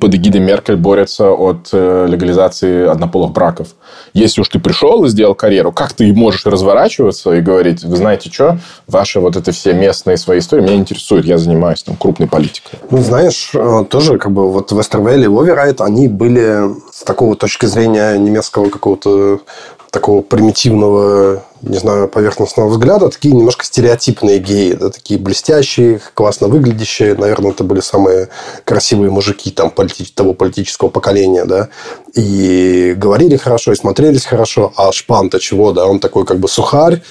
под эгидой Меркель борется от э, легализации однополых браков. Если уж ты пришел и сделал карьеру, как ты можешь разворачиваться и говорить, вы знаете что, ваши вот это все местные свои истории меня интересуют, я занимаюсь там крупной политикой. Ну, знаешь, э, тоже как бы вот Вестервелли и Оверайт, они были с такого точки зрения немецкого какого-то такого примитивного не знаю, поверхностного взгляда, такие немножко стереотипные геи, да, такие блестящие, классно выглядящие. Наверное, это были самые красивые мужики там, полити- того политического поколения, да. И говорили хорошо, и смотрелись хорошо. А Шпан-то чего, да, он такой как бы сухарь.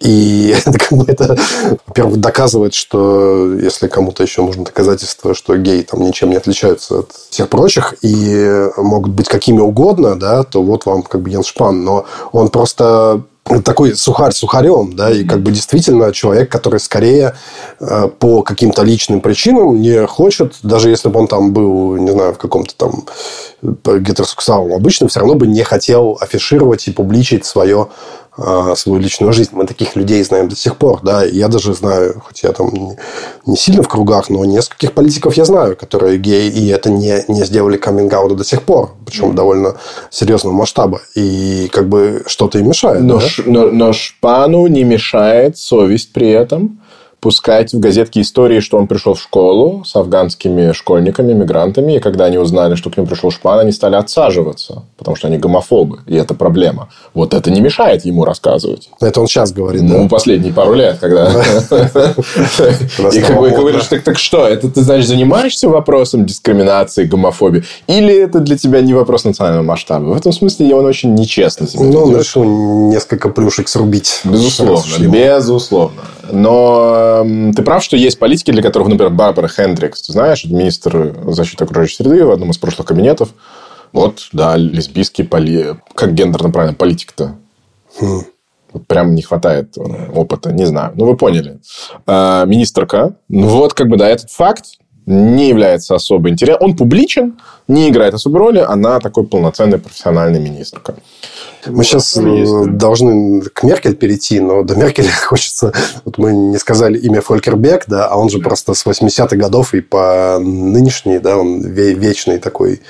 И это, во-первых, доказывает, что если кому-то еще нужно доказательство, что геи там ничем не отличаются от всех прочих и могут быть какими угодно, да, то вот вам как бы Йенс Шпан. Но он просто такой сухарь сухарем, да, и как бы действительно человек, который скорее э, по каким-то личным причинам не хочет, даже если бы он там был, не знаю, в каком-то там э, гетеросексуалом обычном, все равно бы не хотел афишировать и публичить свое свою личную жизнь. Мы таких людей знаем до сих пор, да. Я даже знаю, хоть я там не сильно в кругах, но нескольких политиков я знаю, которые геи, и это не, не сделали каминг до сих пор, причем довольно серьезного масштаба. И как бы что-то им мешает. Но, да? ш, но, но Шпану не мешает совесть при этом пускать в газетке истории, что он пришел в школу с афганскими школьниками, мигрантами, и когда они узнали, что к ним пришел Шпан, они стали отсаживаться, потому что они гомофобы, и это проблема. Вот это не мешает ему рассказывать. Это он сейчас говорит, ну, да? последние пару лет, когда... И как бы говоришь, так что, это ты, значит, занимаешься вопросом дискриминации, гомофобии, или это для тебя не вопрос национального масштаба? В этом смысле он очень нечестно Ну, он решил несколько плюшек срубить. Безусловно, безусловно. Но ты прав, что есть политики, для которых, например, Барбара Хендрикс, ты знаешь, министр защиты окружающей среды в одном из прошлых кабинетов. Вот, да, лесбийский поли... Как гендерно правильно? Политик-то. Хм. Прям не хватает э, опыта, не знаю. Ну, вы поняли. А, министрка. Ну, вот, как бы, да, этот факт не является особо интересным. Он публичен, не играет особой роли, она такой полноценный профессиональный министрка. Мы сейчас э, должны к Меркель перейти, но до Меркель хочется... Вот мы не сказали имя Фолькербек, да, а он же просто с 80-х годов и по нынешний, да, он вечный такой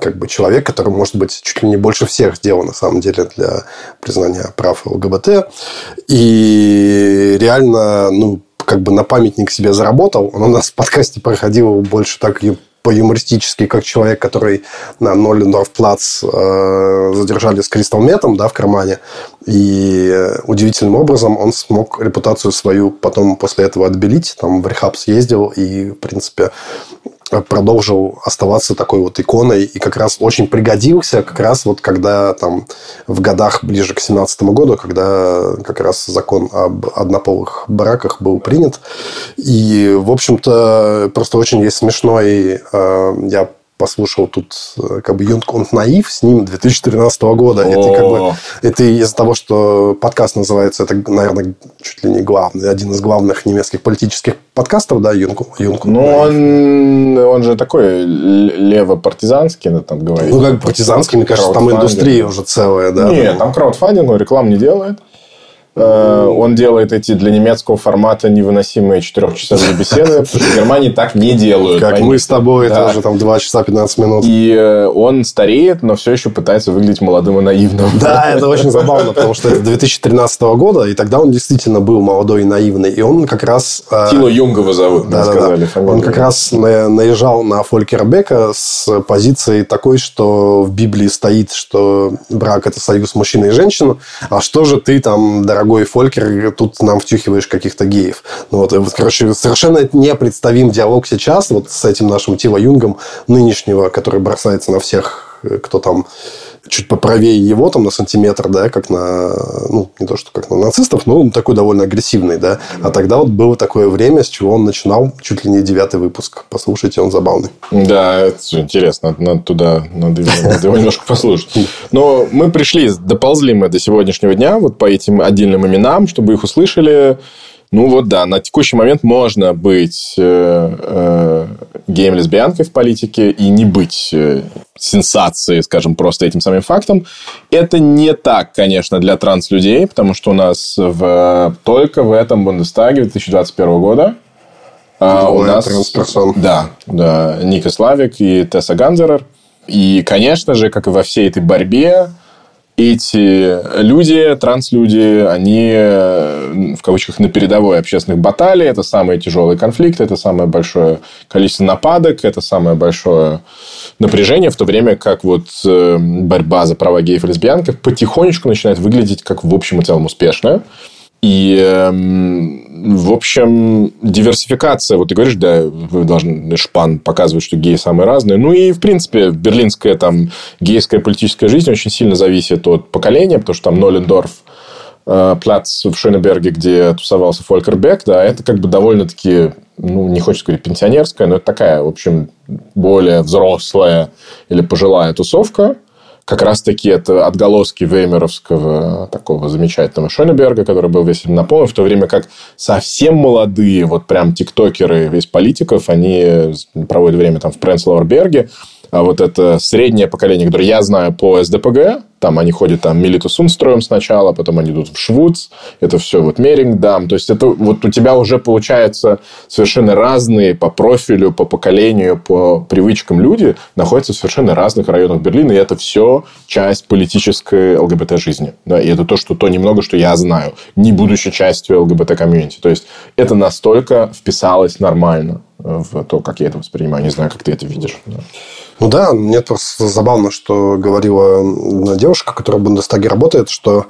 как бы человек, который, может быть, чуть ли не больше всех сделал, на самом деле, для признания прав ЛГБТ. И реально, ну, как бы на памятник себе заработал. Он у нас в подкасте проходил больше так по-юмористически, как человек, который на Ноллендорф плац э, задержали с кристалл метом да, в кармане. И э, удивительным образом он смог репутацию свою потом после этого отбелить. Там в рехаб съездил и, в принципе, продолжил оставаться такой вот иконой и как раз очень пригодился как раз вот когда там в годах ближе к 17 году, когда как раз закон об однополых браках был принят. И, в общем-то, просто очень есть смешной, э, я послушал тут э, как бы Юнг und Наив с ним 2013 года. О. Это как бы это из-за того, что подкаст называется, это, наверное, чуть ли не главный, один из главных немецких политических подкастов, да, Юнг. Юнг ну, он, он же такой лево-партизанский, надо там говорить. Ну, как партизанский, мне кажется, там индустрия уже целая, да. Нет, там краудфандинг, он рекламу не делает. Э, он делает эти для немецкого формата невыносимые четырехчасовые беседы, потому что в Германии так не делают. Как мы с тобой, да. тоже там 2 часа 15 минут. И э, он стареет, но все еще пытается выглядеть молодым и наивным. Да, это очень забавно, потому что это 2013 года, и тогда он действительно был молодой и наивный. И он как раз... Э, Тило Юнгова зовут, да, сказали. Он как раз наезжал на Фолькера Бека с позицией такой, что в Библии стоит, что брак – это союз мужчины и женщины, а что же ты там, дорогой дорогой Фолькер, тут нам втюхиваешь каких-то геев. Ну, вот, вот, короче, совершенно непредставим диалог сейчас вот с этим нашим Тила Юнгом нынешнего, который бросается на всех, э, кто там чуть поправее его там на сантиметр, да, как на, ну, не то, что как на нацистов, но он такой довольно агрессивный, да. А тогда вот было такое время, с чего он начинал чуть ли не девятый выпуск. Послушайте, он забавный. Да, это интересно. Надо, туда, надо, надо его немножко послушать. Но мы пришли, доползли мы до сегодняшнего дня вот по этим отдельным именам, чтобы их услышали. Ну вот да, на текущий момент можно быть э, э, геем-лесбиянкой в политике и не быть э, сенсацией, скажем, просто этим самым фактом. Это не так, конечно, для транс-людей, потому что у нас в, только в этом Бундестаге 2021 года А у нас... Трансперсон. Да, да. Ника Славик и Тесса Ганзерер. И, конечно же, как и во всей этой борьбе, эти люди, транслюди, они, э, в кавычках, на передовой общественных баталий. Это самые тяжелые конфликты, это самое большое количество нападок, это самое большое напряжение, в то время как вот э, борьба за права геев и лесбиянок потихонечку начинает выглядеть как в общем и целом успешная. И, эм, в общем, диверсификация. Вот ты говоришь, да, вы должны шпан показывать, что геи самые разные. Ну, и, в принципе, берлинская там гейская политическая жизнь очень сильно зависит от поколения, потому что там Нолендорф, э, плац в Шönеберге, где тусовался Фолькер Бек, да, это как бы довольно-таки, ну, не хочется говорить пенсионерская, но это такая, в общем, более взрослая или пожилая тусовка как раз-таки это отголоски веймеровского такого замечательного Шонеберга, который был весь наполнен, в то время как совсем молодые, вот прям тиктокеры из политиков, они проводят время там в Пренслауэрберге, а вот это среднее поколение, которое я знаю по СДПГ, там они ходят там Милиту строим сначала, потом они идут в Швуц, это все вот Мерингдам. То есть, это вот у тебя уже получается совершенно разные по профилю, по поколению, по привычкам люди находятся в совершенно разных районах Берлина, и это все часть политической ЛГБТ-жизни. Да? И это то, что то немного, что я знаю, не будучи частью ЛГБТ-комьюнити. То есть, это настолько вписалось нормально в то, как я это воспринимаю. Не знаю, как ты это видишь. Ну да, мне просто забавно, что говорила девушка, которая в Бундестаге работает, что,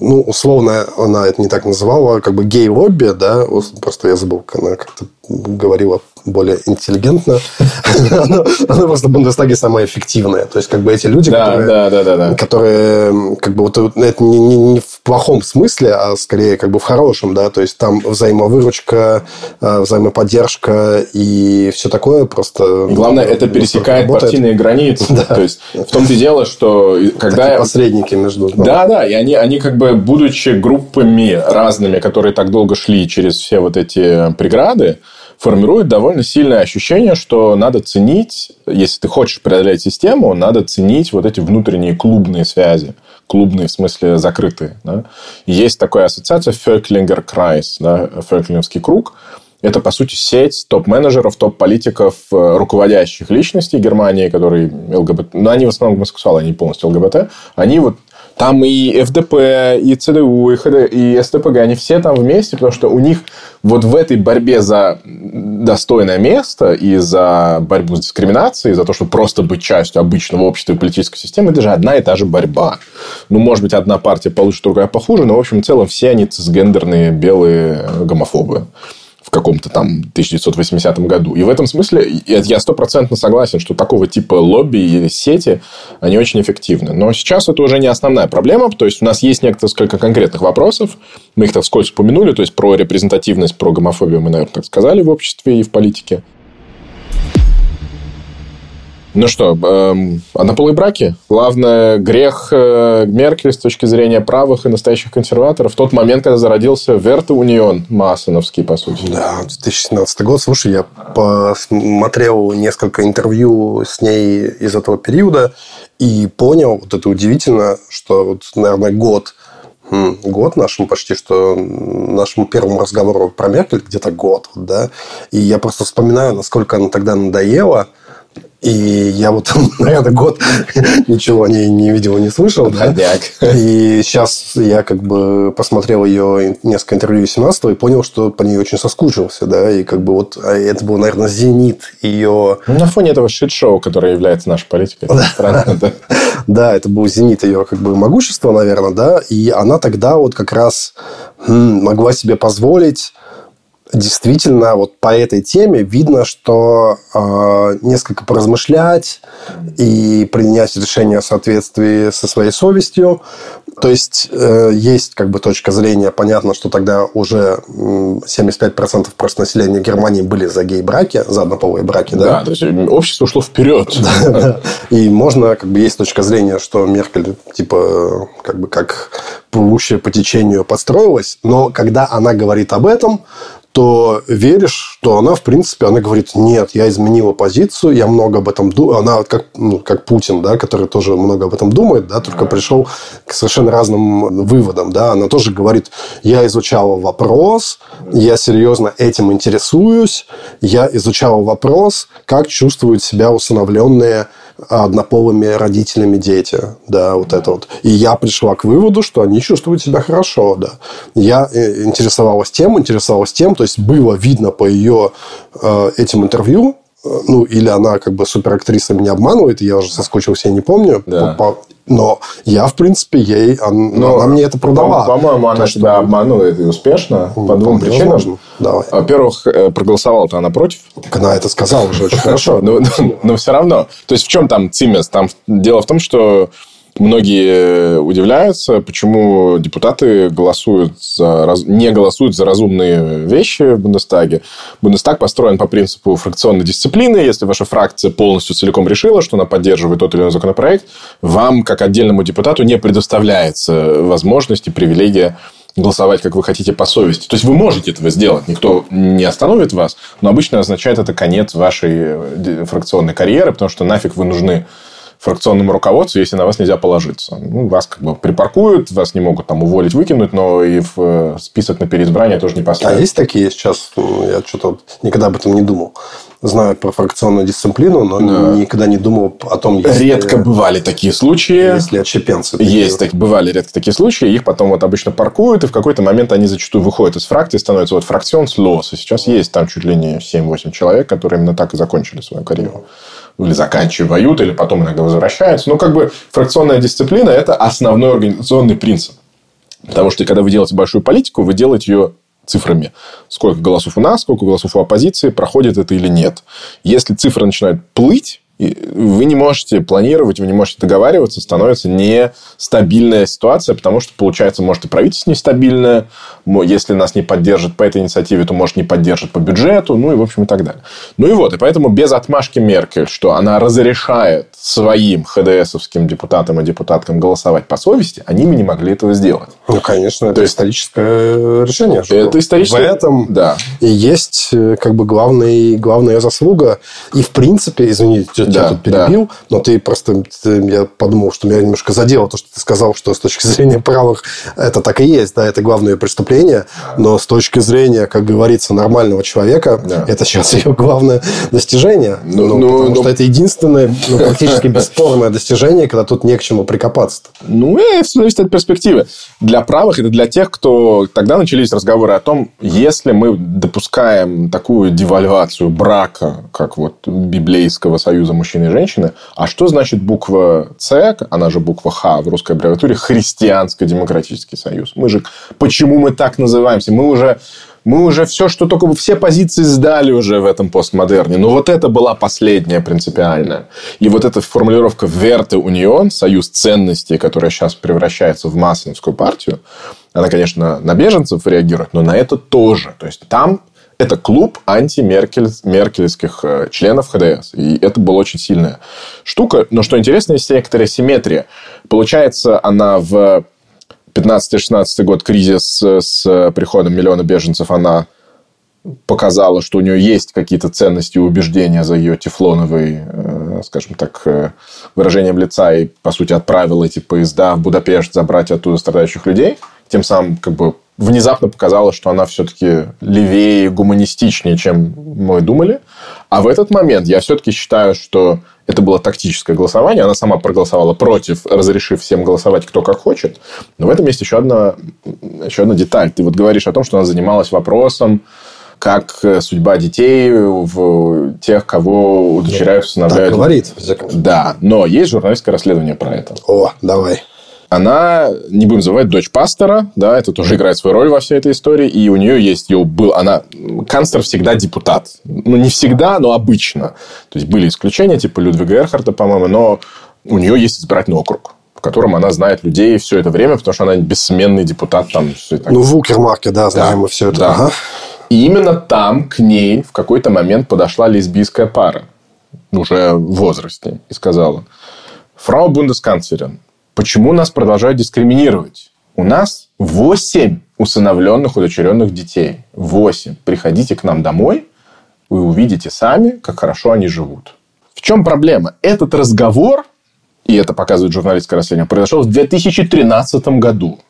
ну, условно, она это не так называла, как бы гей-лобби, да, просто я забыл, как она как-то говорила более интеллигентно, она, просто в Бундестаге самая эффективная. То есть, как бы эти люди, которые, как бы вот это не, в плохом смысле, а скорее как бы в хорошем, да, то есть там взаимовыручка, э, взаимоподдержка и все такое просто... Главное, ну, это пересекает партийные границы. То есть, в том-то и дело, что когда... Посредники между... Да, да, и они, они как бы, будучи группами разными, которые так долго шли через все вот эти преграды, формирует довольно сильное ощущение, что надо ценить, если ты хочешь преодолеть систему, надо ценить вот эти внутренние клубные связи. Клубные, в смысле, закрытые. Да? Есть такая ассоциация Ферклингер Крайс, да, Ферклингский круг. Это, по сути, сеть топ-менеджеров, топ-политиков, э, руководящих личностей Германии, которые ЛГБТ... Ну, они в основном гомосексуалы, они полностью ЛГБТ. Они вот там и ФДП, и ЦДУ, и, ХД, и СТПГ, они все там вместе, потому что у них вот в этой борьбе за достойное место и за борьбу с дискриминацией, за то, чтобы просто быть частью обычного общества и политической системы, это же одна и та же борьба. Ну, может быть, одна партия получше, другая похуже, но, в общем, в целом все они цисгендерные белые гомофобы в каком-то там 1980 году. И в этом смысле я стопроцентно согласен, что такого типа лобби или сети, они очень эффективны. Но сейчас это уже не основная проблема. То есть, у нас есть несколько конкретных вопросов. Мы их так вскользь упомянули. То есть, про репрезентативность, про гомофобию мы, наверное, так сказали в обществе и в политике. Ну что, эм, однополые браки? Главное, грех э, Меркель с точки зрения правых и настоящих консерваторов в тот момент, когда зародился Верта Унион, Массоновский, по сути. Да, 2017 год. Слушай, я посмотрел несколько интервью с ней из этого периода и понял, вот это удивительно, что вот, наверное, год год нашему почти что нашему первому разговору про Меркель где-то год, да, и я просто вспоминаю, насколько она тогда надоела, и я вот, наверное, год ничего о ней не видел и не слышал. Да? И сейчас я как бы посмотрел ее несколько интервью 17 и понял, что по ней очень соскучился. Да? И как бы вот а это был, наверное, зенит ее... Ну, на фоне этого шит-шоу, которое является нашей политикой. Да, это был зенит ее как бы могущества, наверное, да. И она тогда вот как раз могла себе позволить действительно вот по этой теме видно, что э, несколько поразмышлять и принять решение в соответствии со своей совестью. То есть э, есть как бы точка зрения, понятно, что тогда уже 75% просто населения Германии были за гей-браки, за однополые браки, да? Да, то есть общество ушло вперед. И можно, как бы, есть точка зрения, что Меркель, типа, как бы, как плывущая по течению подстроилась, но когда она говорит об этом, то веришь, что она, в принципе, она говорит, нет, я изменила позицию, я много об этом думаю. Она как, ну, как Путин, да, который тоже много об этом думает, да, только пришел к совершенно разным выводам. Да. Она тоже говорит, я изучала вопрос, я серьезно этим интересуюсь, я изучала вопрос, как чувствуют себя усыновленные однополыми родителями дети, да, вот это вот. И я пришла к выводу, что они чувствуют себя хорошо, да. Я э, интересовалась тем, интересовалась тем, то есть было видно по ее э, этим интервью, э, ну, или она как бы суперактриса меня обманывает, я уже соскучился, я не помню. Да. По, но я, в принципе, ей... Она, Но, она мне это продала. По-моему, она что... тебя обманывает и успешно. По двум причинам. Возможно. Давай. Во-первых, э, проголосовала-то она против. Она это сказала уже очень хорошо. Но все равно. То есть, в чем там цимес? Там дело в том, что Многие удивляются, почему депутаты голосуют за, не голосуют за разумные вещи в Бундестаге. Бундестаг построен по принципу фракционной дисциплины. Если ваша фракция полностью целиком решила, что она поддерживает тот или иной законопроект, вам, как отдельному депутату, не предоставляется возможность и привилегия голосовать, как вы хотите, по совести. То есть, вы можете этого сделать, никто не остановит вас, но обычно означает это конец вашей э, фракционной карьеры, потому что нафиг вы нужны фракционному руководству, если на вас нельзя положиться. Ну, вас как бы припаркуют, вас не могут там уволить, выкинуть, но и в э, список на переизбрание тоже не поставят. А есть такие сейчас? Я что-то никогда об этом не думал. Знаю про фракционную дисциплину, но да. никогда не думал о том, если... Редко бывали такие случаи. Если отщепенцы. Есть, так, бывали редко такие случаи. Их потом вот обычно паркуют, и в какой-то момент они зачастую выходят из фракции, становятся вот фракцион с лос. И сейчас есть там чуть ли не 7-8 человек, которые именно так и закончили свою карьеру или заканчивают, или потом иногда возвращаются. Но как бы фракционная дисциплина – это основной организационный принцип. Потому что, когда вы делаете большую политику, вы делаете ее цифрами. Сколько голосов у нас, сколько голосов у оппозиции, проходит это или нет. Если цифры начинают плыть, вы не можете планировать, вы не можете договариваться, становится нестабильная ситуация, потому что, получается, может и правительство нестабильное, если нас не поддержит по этой инициативе, то, может, не поддержит по бюджету, ну и, в общем, и так далее. Ну и вот, и поэтому без отмашки Меркель, что она разрешает своим ХДСовским депутатам и депутаткам голосовать по совести, они бы не могли этого сделать. Ну, конечно, это то есть, историческое решение. Это историческое. В этом да. и есть э, как бы главный, главная заслуга. И, в принципе, извините, да, тебя тут перебил, да. но ты просто... Ты, я подумал, что меня немножко задело то, что ты сказал, что с точки зрения правых это так и есть, да, это главное преступление, но с точки зрения, как говорится, нормального человека, да. это сейчас ее главное достижение. Ну, ну, ну, потому ну, что это единственное, ну, практически бесспорное достижение, когда тут не к чему прикопаться. -то. Ну, это зависит от перспективы. Для правых это для тех, кто... Тогда начались разговоры о том, если мы допускаем такую девальвацию брака, как вот библейского союза мужчины и женщины. А что значит буква С, она же буква Х в русской аббревиатуре, Христианско-демократический союз? Мы же... Почему мы так называемся? Мы уже мы уже все, что только все позиции сдали уже в этом постмодерне. Но вот это была последняя принципиальная. И вот эта формулировка «Верте Унион», союз ценностей, которая сейчас превращается в массовскую партию, она, конечно, на беженцев реагирует, но на это тоже. То есть, там это клуб антимеркельских э, членов ХДС. И это была очень сильная штука. Но что интересно, есть некоторая симметрия. Получается, она в 15-16 год кризис с приходом миллиона беженцев, она показала, что у нее есть какие-то ценности и убеждения за ее тефлоновой, э, скажем так, э, выражением лица и, по сути, отправила эти поезда в Будапешт забрать оттуда страдающих людей. Тем самым, как бы, внезапно показала, что она все-таки левее, гуманистичнее, чем мы думали. А в этот момент я все-таки считаю, что это было тактическое голосование. Она сама проголосовала против, разрешив всем голосовать кто как хочет. Но в этом есть еще одна, еще одна деталь. Ты вот говоришь о том, что она занималась вопросом, как судьба детей в тех, кого удочеряют, усыновляют. Так говорит. Да, но есть журналистское расследование про это. О, давай она, не будем забывать, дочь пастора, да, это тоже играет свою роль во всей этой истории, и у нее есть, ее был, она, канцлер всегда депутат. Ну, не всегда, но обычно. То есть, были исключения, типа Людвига Эрхарта, по-моему, но у нее есть избирательный округ в котором она знает людей все это время, потому что она бессменный депутат там. Ну, в Укермарке, да, знаем да, мы все это. Да. Ага. И именно там к ней в какой-то момент подошла лесбийская пара, уже в возрасте, и сказала, «Фрау Бундесканцлерин, Почему нас продолжают дискриминировать? У нас 8 усыновленных, удочеренных детей. Восемь. Приходите к нам домой, вы увидите сами, как хорошо они живут. В чем проблема? Этот разговор, и это показывает журналистское расследование, произошел в 2013 году.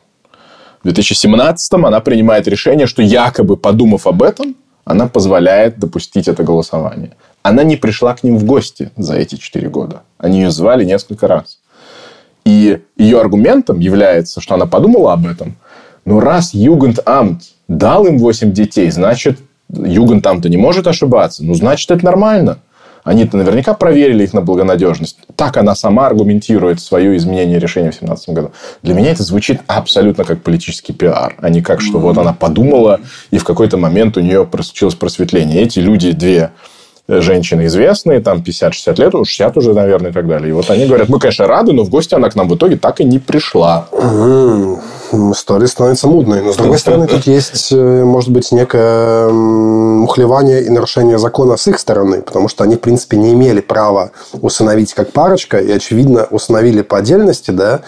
В 2017 она принимает решение, что якобы подумав об этом, она позволяет допустить это голосование. Она не пришла к ним в гости за эти четыре года. Они ее звали несколько раз. И ее аргументом является, что она подумала об этом. Но раз Югендамт дал им 8 детей, значит, Югендамт-то не может ошибаться. Ну, значит, это нормально. Они-то наверняка проверили их на благонадежность. Так она сама аргументирует свое изменение решения в 2017 году. Для меня это звучит абсолютно как политический пиар, а не как, что вот она подумала, и в какой-то момент у нее случилось просветление. Эти люди, две женщины известные, там 50-60 лет, 60 уже, наверное, и так далее. И вот они говорят, мы, конечно, рады, но в гости она к нам в итоге так и не пришла. История становится мудной. Но, с другой стороны, тут есть, э, может быть, некое мухлевание и нарушение закона с их стороны, потому что они, в принципе, не имели права усыновить как парочка, и, очевидно, усыновили по отдельности, да,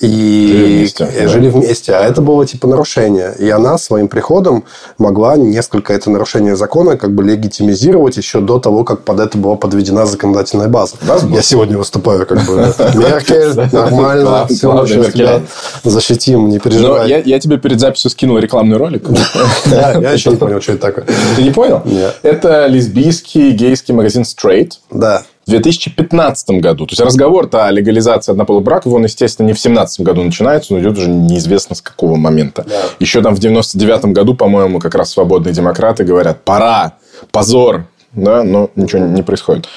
и жили вместе, и да. жили вместе. А это было, типа, нарушение. И она своим приходом могла несколько это нарушение закона как бы легитимизировать еще до того, как под это была подведена законодательная база. Я сегодня выступаю как бы Меркель, нормально, все, защитим, не переживай. Я, тебе перед записью скинул рекламный ролик. Я еще не понял, что это такое. Ты не понял? Нет. Это лесбийский гейский магазин Straight. Да. В 2015 году. То есть разговор-то о легализации однополых браков, он, естественно, не в 2017 году начинается, но идет уже неизвестно с какого момента. Да. Еще там в 99 году, по-моему, как раз свободные демократы говорят, пора, позор, да, но ничего не происходит.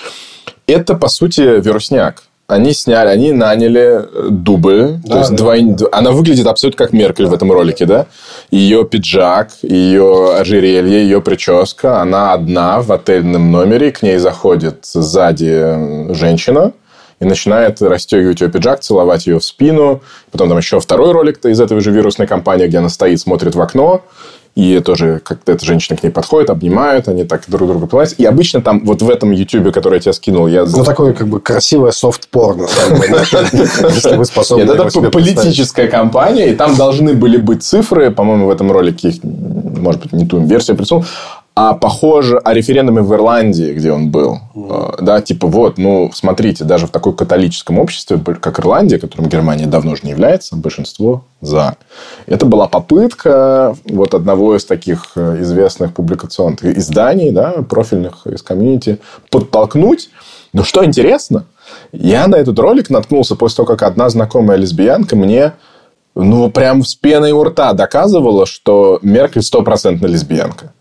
Это, по сути, вирусняк они сняли, они наняли э, дубль. Да, то есть да, двойн... да. Она выглядит абсолютно как Меркель да. в этом ролике, да? Ее пиджак, ее ожерелье, ее прическа. Она одна в отельном номере. К ней заходит сзади женщина и начинает расстегивать ее пиджак, целовать ее в спину. Потом там еще второй ролик из этой же вирусной компании, где она стоит, смотрит в окно. И тоже как-то эта женщина к ней подходит, обнимают, они так друг друга платят. И обычно там вот в этом ютубе, который я тебе скинул, я... Ну, такое как бы красивое софт-порно. Если вы способны Нет, это политическая компания, и там должны были быть цифры, по-моему, в этом ролике их, может быть, не ту версию присутствовал, а похоже о референдуме в Ирландии, где он был. Mm. Да, типа вот, ну, смотрите, даже в такой католическом обществе, как Ирландия, которым Германия давно уже не является, большинство за. Это была попытка вот одного из таких э, известных публикационных изданий, да, профильных из комьюнити, подтолкнуть. Но что интересно, я на этот ролик наткнулся после того, как одна знакомая лесбиянка мне ну, прям с пеной у рта доказывала, что Меркель стопроцентно лесбиянка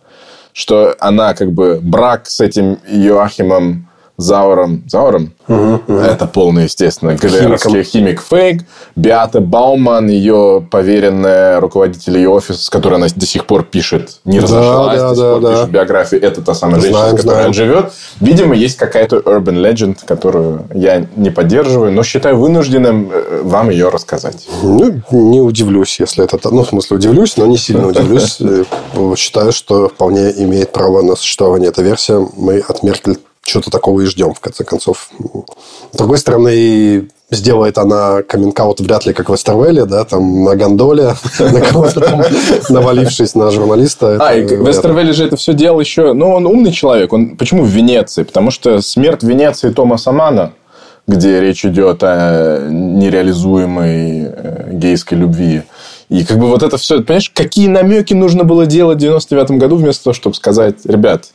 что она как бы брак с этим Йоахимом Зауром. Зауром? Угу, угу. Это полный, естественно, ГДРовский химик фейк. Биата Бауман, ее поверенная руководитель ее офиса, с которой она до сих пор пишет, не разошлась, да, да, до сих да, пор да. пишет биографию. Это та самая женщина, знаем, с которой знаем. он живет. Видимо, есть какая-то urban legend, которую я не поддерживаю, но считаю вынужденным э, вам ее рассказать. Ну, не удивлюсь, если это... Ну, в смысле, удивлюсь, но не сильно удивлюсь. Э, считаю, что вполне имеет право на существование эта версия. Мы от Меркель что-то такого и ждем, в конце концов. С другой стороны, сделает она каминг вряд ли как в Эстервелле, да, там на гондоле, на кого-то там навалившись на журналиста. А, и в Эстервелле же это все делал еще... Ну, он умный человек. Он Почему в Венеции? Потому что смерть Венеции Томаса Мана, где речь идет о нереализуемой э, гейской любви. И как бы вот это все... Понимаешь, какие намеки нужно было делать в 99 году, вместо того, чтобы сказать, ребят,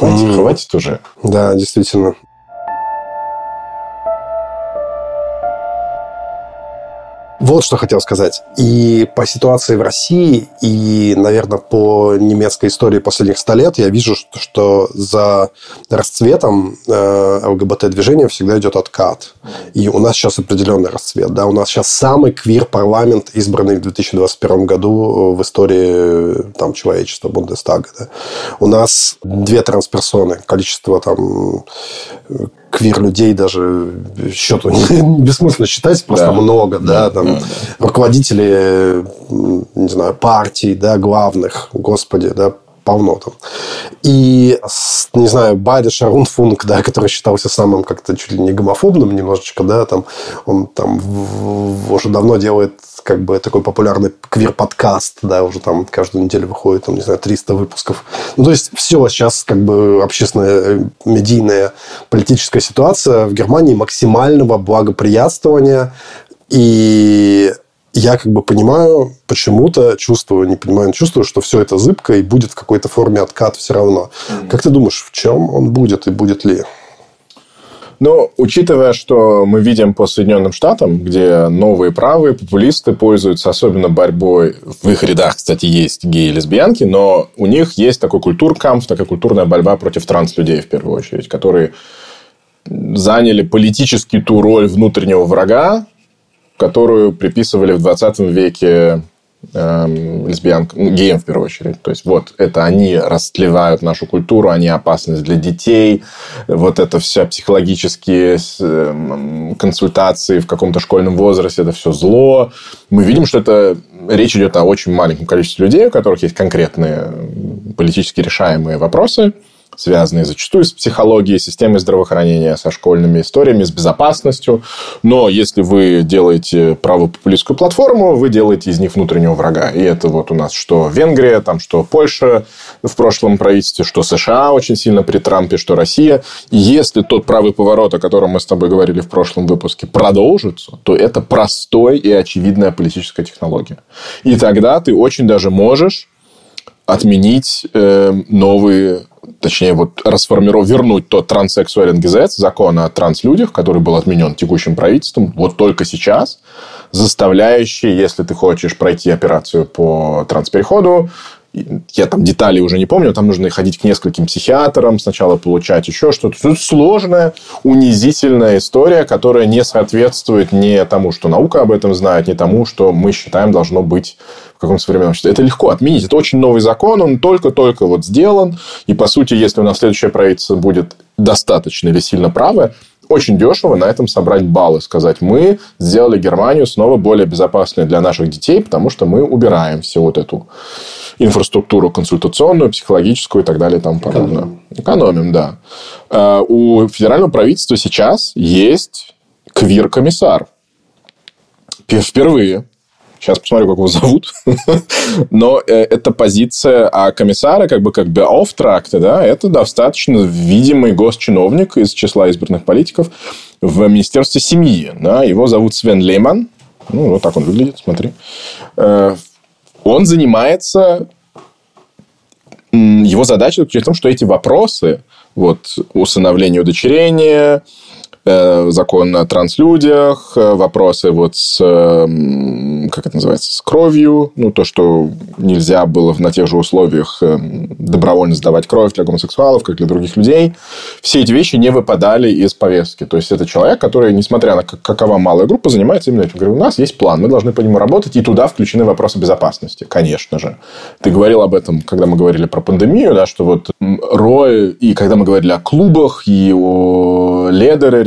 Хватит, mm. хватит уже. Да, действительно. Вот что хотел сказать. И по ситуации в России, и, наверное, по немецкой истории последних ста лет я вижу, что, за расцветом э, ЛГБТ-движения всегда идет откат. И у нас сейчас определенный расцвет. Да? У нас сейчас самый квир-парламент, избранный в 2021 году в истории там, человечества Бундестага. Да? У нас две трансперсоны. Количество там квир-людей даже счету бессмысленно считать, просто да. много, да, там, да, да. руководители, не знаю, партий, да, главных, господи, да, полно там. И, не знаю, Байда Шарунфунг, да, который считался самым как-то чуть ли не гомофобным немножечко, да, там, он там уже давно делает как бы такой популярный квир-подкаст, да, уже там каждую неделю выходит, там, не знаю, 300 выпусков. Ну, то есть, все сейчас как бы общественная, э, медийная, политическая ситуация в Германии максимального благоприятствования и я как бы понимаю, почему-то чувствую, не понимаю, но чувствую, что все это зыбко и будет в какой-то форме откат все равно. Mm-hmm. Как ты думаешь, в чем он будет и будет ли? Ну, учитывая, что мы видим по Соединенным Штатам, где новые правые популисты пользуются особенно борьбой, в их рядах, кстати, есть геи и лесбиянки, но у них есть такой культуркамф, такая культурная борьба против транслюдей, в первую очередь, которые заняли политически ту роль внутреннего врага, которую приписывали в 20 веке эм, лесбиянкам, ну, геям в первую очередь. То есть, вот это они растлевают нашу культуру, они опасность для детей, вот это все психологические эм, консультации в каком-то школьном возрасте, это все зло. Мы видим, что это речь идет о очень маленьком количестве людей, у которых есть конкретные политически решаемые вопросы – связанные зачастую с психологией, системой здравоохранения, со школьными историями, с безопасностью. Но если вы делаете правопопулистскую платформу, вы делаете из них внутреннего врага. И это вот у нас что Венгрия, там что Польша в прошлом правительстве, что США очень сильно при Трампе, что Россия. И если тот правый поворот, о котором мы с тобой говорили в прошлом выпуске, продолжится, то это простой и очевидная политическая технология. И тогда ты очень даже можешь отменить э, новые точнее, вот расформировать, вернуть тот транссексуален-гезет, закон о транслюдях, который был отменен текущим правительством, вот только сейчас, заставляющий, если ты хочешь пройти операцию по транспереходу, я там детали уже не помню, там нужно ходить к нескольким психиатрам, сначала получать еще что-то. Это сложная, унизительная история, которая не соответствует не тому, что наука об этом знает, не тому, что мы считаем должно быть в каком-то современном обществе. Это легко отменить. Это очень новый закон, он только-только вот сделан. И, по сути, если у нас следующее правительство будет достаточно или сильно правое, очень дешево на этом собрать баллы, сказать, мы сделали Германию снова более безопасной для наших детей, потому что мы убираем всю вот эту инфраструктуру консультационную, психологическую и так далее и тому подобное. Экономим. Да. А, у федерального правительства сейчас есть квир-комиссар. Впервые. Сейчас посмотрю, как его зовут. Но э, эта позиция а комиссара, как бы как бы beauftragte, да, это достаточно видимый госчиновник из числа избранных политиков в Министерстве семьи. Да. Его зовут Свен Лейман. Ну, вот так он выглядит, смотри. Э, он занимается... Его задача заключается в том, что эти вопросы, вот, усыновление, удочерение, закон о транслюдях, э, вопросы вот с, как это называется, с кровью, ну, то, что нельзя было на тех же условиях э, добровольно сдавать кровь для гомосексуалов, как для других людей. Все эти вещи не выпадали из повестки. То есть, это человек, который, несмотря на какова малая группа, занимается именно этим. Говорю, у нас есть план, мы должны по нему работать, и туда включены вопросы безопасности, конечно же. Ты говорил об этом, когда мы говорили про пандемию, да, что вот Рой, и когда мы говорили о клубах, и о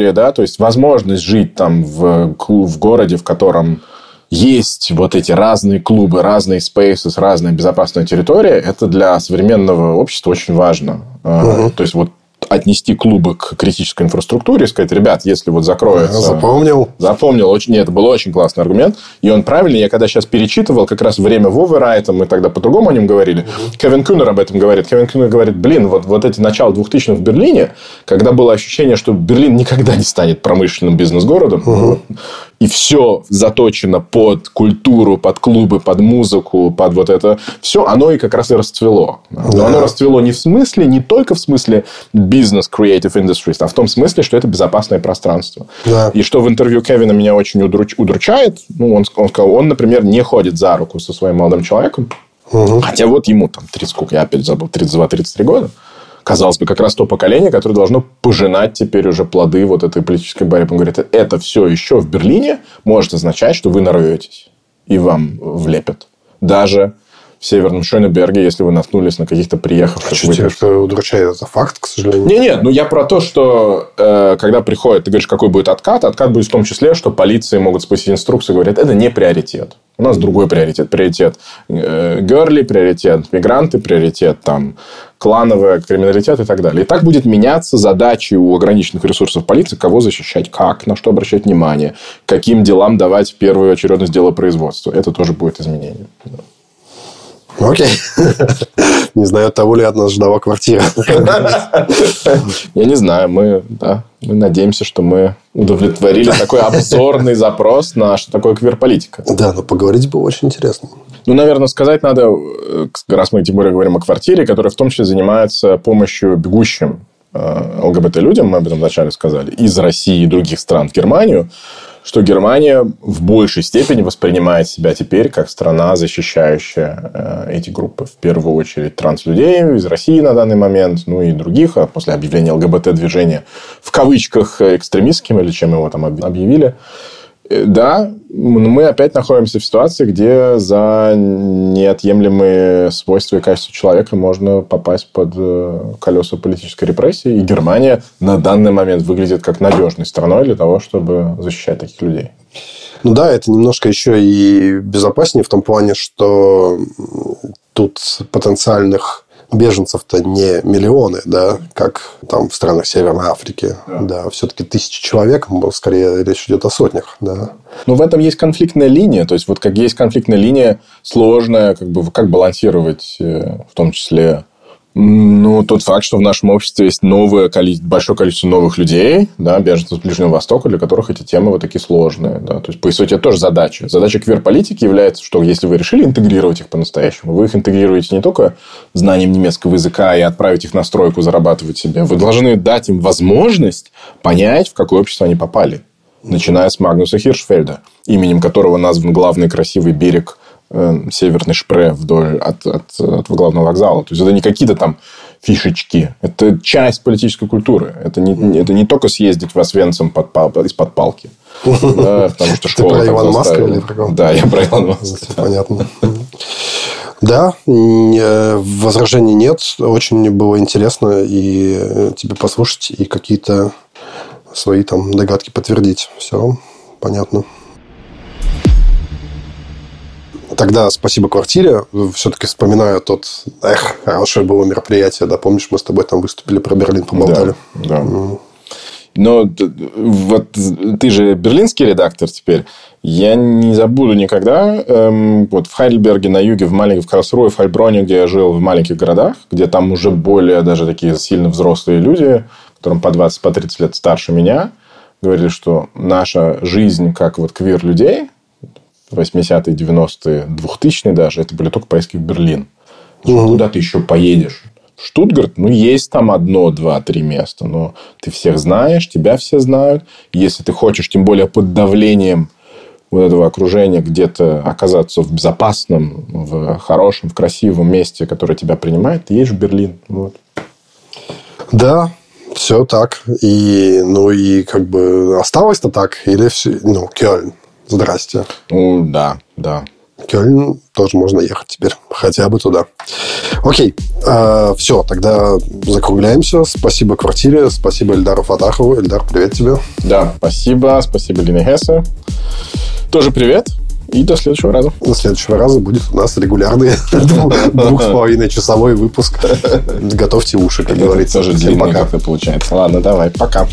Ледерере, да, то есть возможность жить там в, в городе, в котором есть вот эти разные клубы, разные spaces, разная безопасная территория, это для современного общества очень важно. Угу. То есть, вот отнести клубы к критической инфраструктуре и сказать, ребят, если вот закроется... Запомнил. Запомнил. Очень, нет, это был очень классный аргумент. И он правильный. Я когда сейчас перечитывал, как раз время Вовы Райта, мы тогда по-другому о нем говорили. Угу. Кевин Кюнер об этом говорит. Кевин Кюнер говорит, блин, вот, вот эти начала 2000-х в Берлине, когда было ощущение, что Берлин никогда не станет промышленным бизнес-городом, угу и все заточено под культуру, под клубы, под музыку, под вот это все, оно и как раз и расцвело. Но да. оно расцвело не в смысле, не только в смысле бизнес creative industries, а в том смысле, что это безопасное пространство. Да. И что в интервью Кевина меня очень удруч... удручает, ну, он, он сказал, он, например, не ходит за руку со своим молодым человеком, угу. хотя вот ему там 30, сколько я опять забыл, 32-33 года казалось бы, как раз то поколение, которое должно пожинать теперь уже плоды вот этой политической борьбы. Он говорит, это все еще в Берлине может означать, что вы нарветесь и вам влепят. Даже в Северном Шойнеберге, если вы наткнулись на каких-то приехавших... А что тебя что удручает? Это факт, к сожалению? Нет, нет, ну я про то, что э, когда приходит, ты говоришь, какой будет откат, откат будет в том числе, что полиции могут спустить инструкцию, говорят, это не приоритет. У нас другой приоритет. Приоритет э, герли, приоритет мигранты, приоритет там клановый криминалитет и так далее. И так будет меняться задачи у ограниченных ресурсов полиции, кого защищать, как, на что обращать внимание, каким делам давать первую очередность дела производства. Это тоже будет изменение. Окей. Не знаю, того ли от нас ждала квартира. Я не знаю. Мы, да, мы надеемся, что мы удовлетворили такой обзорный запрос на что такое квир-политика. Да, но поговорить было очень интересно. Ну, наверное, сказать надо, э, раз мы тем более говорим о квартире, которая в том числе занимается помощью бегущим э, ЛГБТ-людям, мы об этом вначале сказали, из России и других стран в Германию, что Германия в большей степени воспринимает себя теперь как страна, защищающая э, эти группы. В первую очередь транслюдей из России на данный момент, ну и других, а после объявления ЛГБТ-движения в кавычках экстремистским, или чем его там объявили, да, мы опять находимся в ситуации, где за неотъемлемые свойства и качества человека можно попасть под э, колеса политической репрессии. И Германия на данный момент выглядит как надежной страной для того, чтобы защищать таких людей. Ну да, это немножко еще и безопаснее в том плане, что тут потенциальных беженцев-то не миллионы, да, как там в странах Северной Африки. Да, да все-таки тысячи человек, скорее речь идет о сотнях, да. Но в этом есть конфликтная линия. То есть, вот как есть конфликтная линия сложная, как бы как балансировать э, в том числе ну, тот факт, что в нашем обществе есть новое количество, большое количество новых людей, да, беженцев с Ближнего Востока, для которых эти темы вот такие сложные. Да. То есть, по сути, это тоже задача. Задача квир-политики является, что если вы решили интегрировать их по-настоящему, вы их интегрируете не только знанием немецкого языка и отправить их на стройку зарабатывать себе, вы должны дать им возможность понять, в какое общество они попали. Начиная с Магнуса Хиршфельда, именем которого назван главный красивый берег северный шпре вдоль от, от, от главного вокзала. То есть, это не какие-то там фишечки. Это часть политической культуры. Это не, это не только съездить в Освенцим под, из-под палки. Да, потому что школа Ты про Ивана Маска или про кого? Да, я про Илона Маска. Понятно. Да, возражений нет. Очень было интересно и э, тебе послушать, и какие-то свои там догадки подтвердить. Все понятно. Тогда спасибо квартире. Все-таки вспоминаю тот, эх, хорошее было мероприятие. Да, помнишь, мы с тобой там выступили, про Берлин поболтали. Да, да. Но вот ты же берлинский редактор теперь. Я не забуду никогда. Эм, вот в Хайдельберге на юге, в маленьком, в Карлсруhe, в Хальброне, где я жил в маленьких городах, где там уже более даже такие сильно взрослые люди, которым по 20-30 по лет старше меня, говорили, что наша жизнь как вот квир-людей, 80-е, 90-е, 2000-е даже, это были только поездки в Берлин. Угу. Куда ты еще поедешь? Штутгарт, ну, есть там одно, два, три места, но ты всех знаешь, тебя все знают. Если ты хочешь, тем более под давлением вот этого окружения где-то оказаться в безопасном, в хорошем, в красивом месте, которое тебя принимает, ты едешь в Берлин. Вот. Да, все так. И, ну, и как бы осталось-то так? Или все, ну, Кёльн? Здрасте. Ну, да, да. Кёльн тоже можно ехать теперь. Хотя бы туда. Окей. А, все, тогда закругляемся. Спасибо квартире. Спасибо Эльдару Фатахову. Эльдар, привет тебе. Да, спасибо. Спасибо Лине Хессе. Тоже привет. И до следующего раза. До следующего раза будет у нас регулярный двух с половиной часовой выпуск. Готовьте уши, как говорится. Тоже длинный как-то получается. Ладно, давай, пока.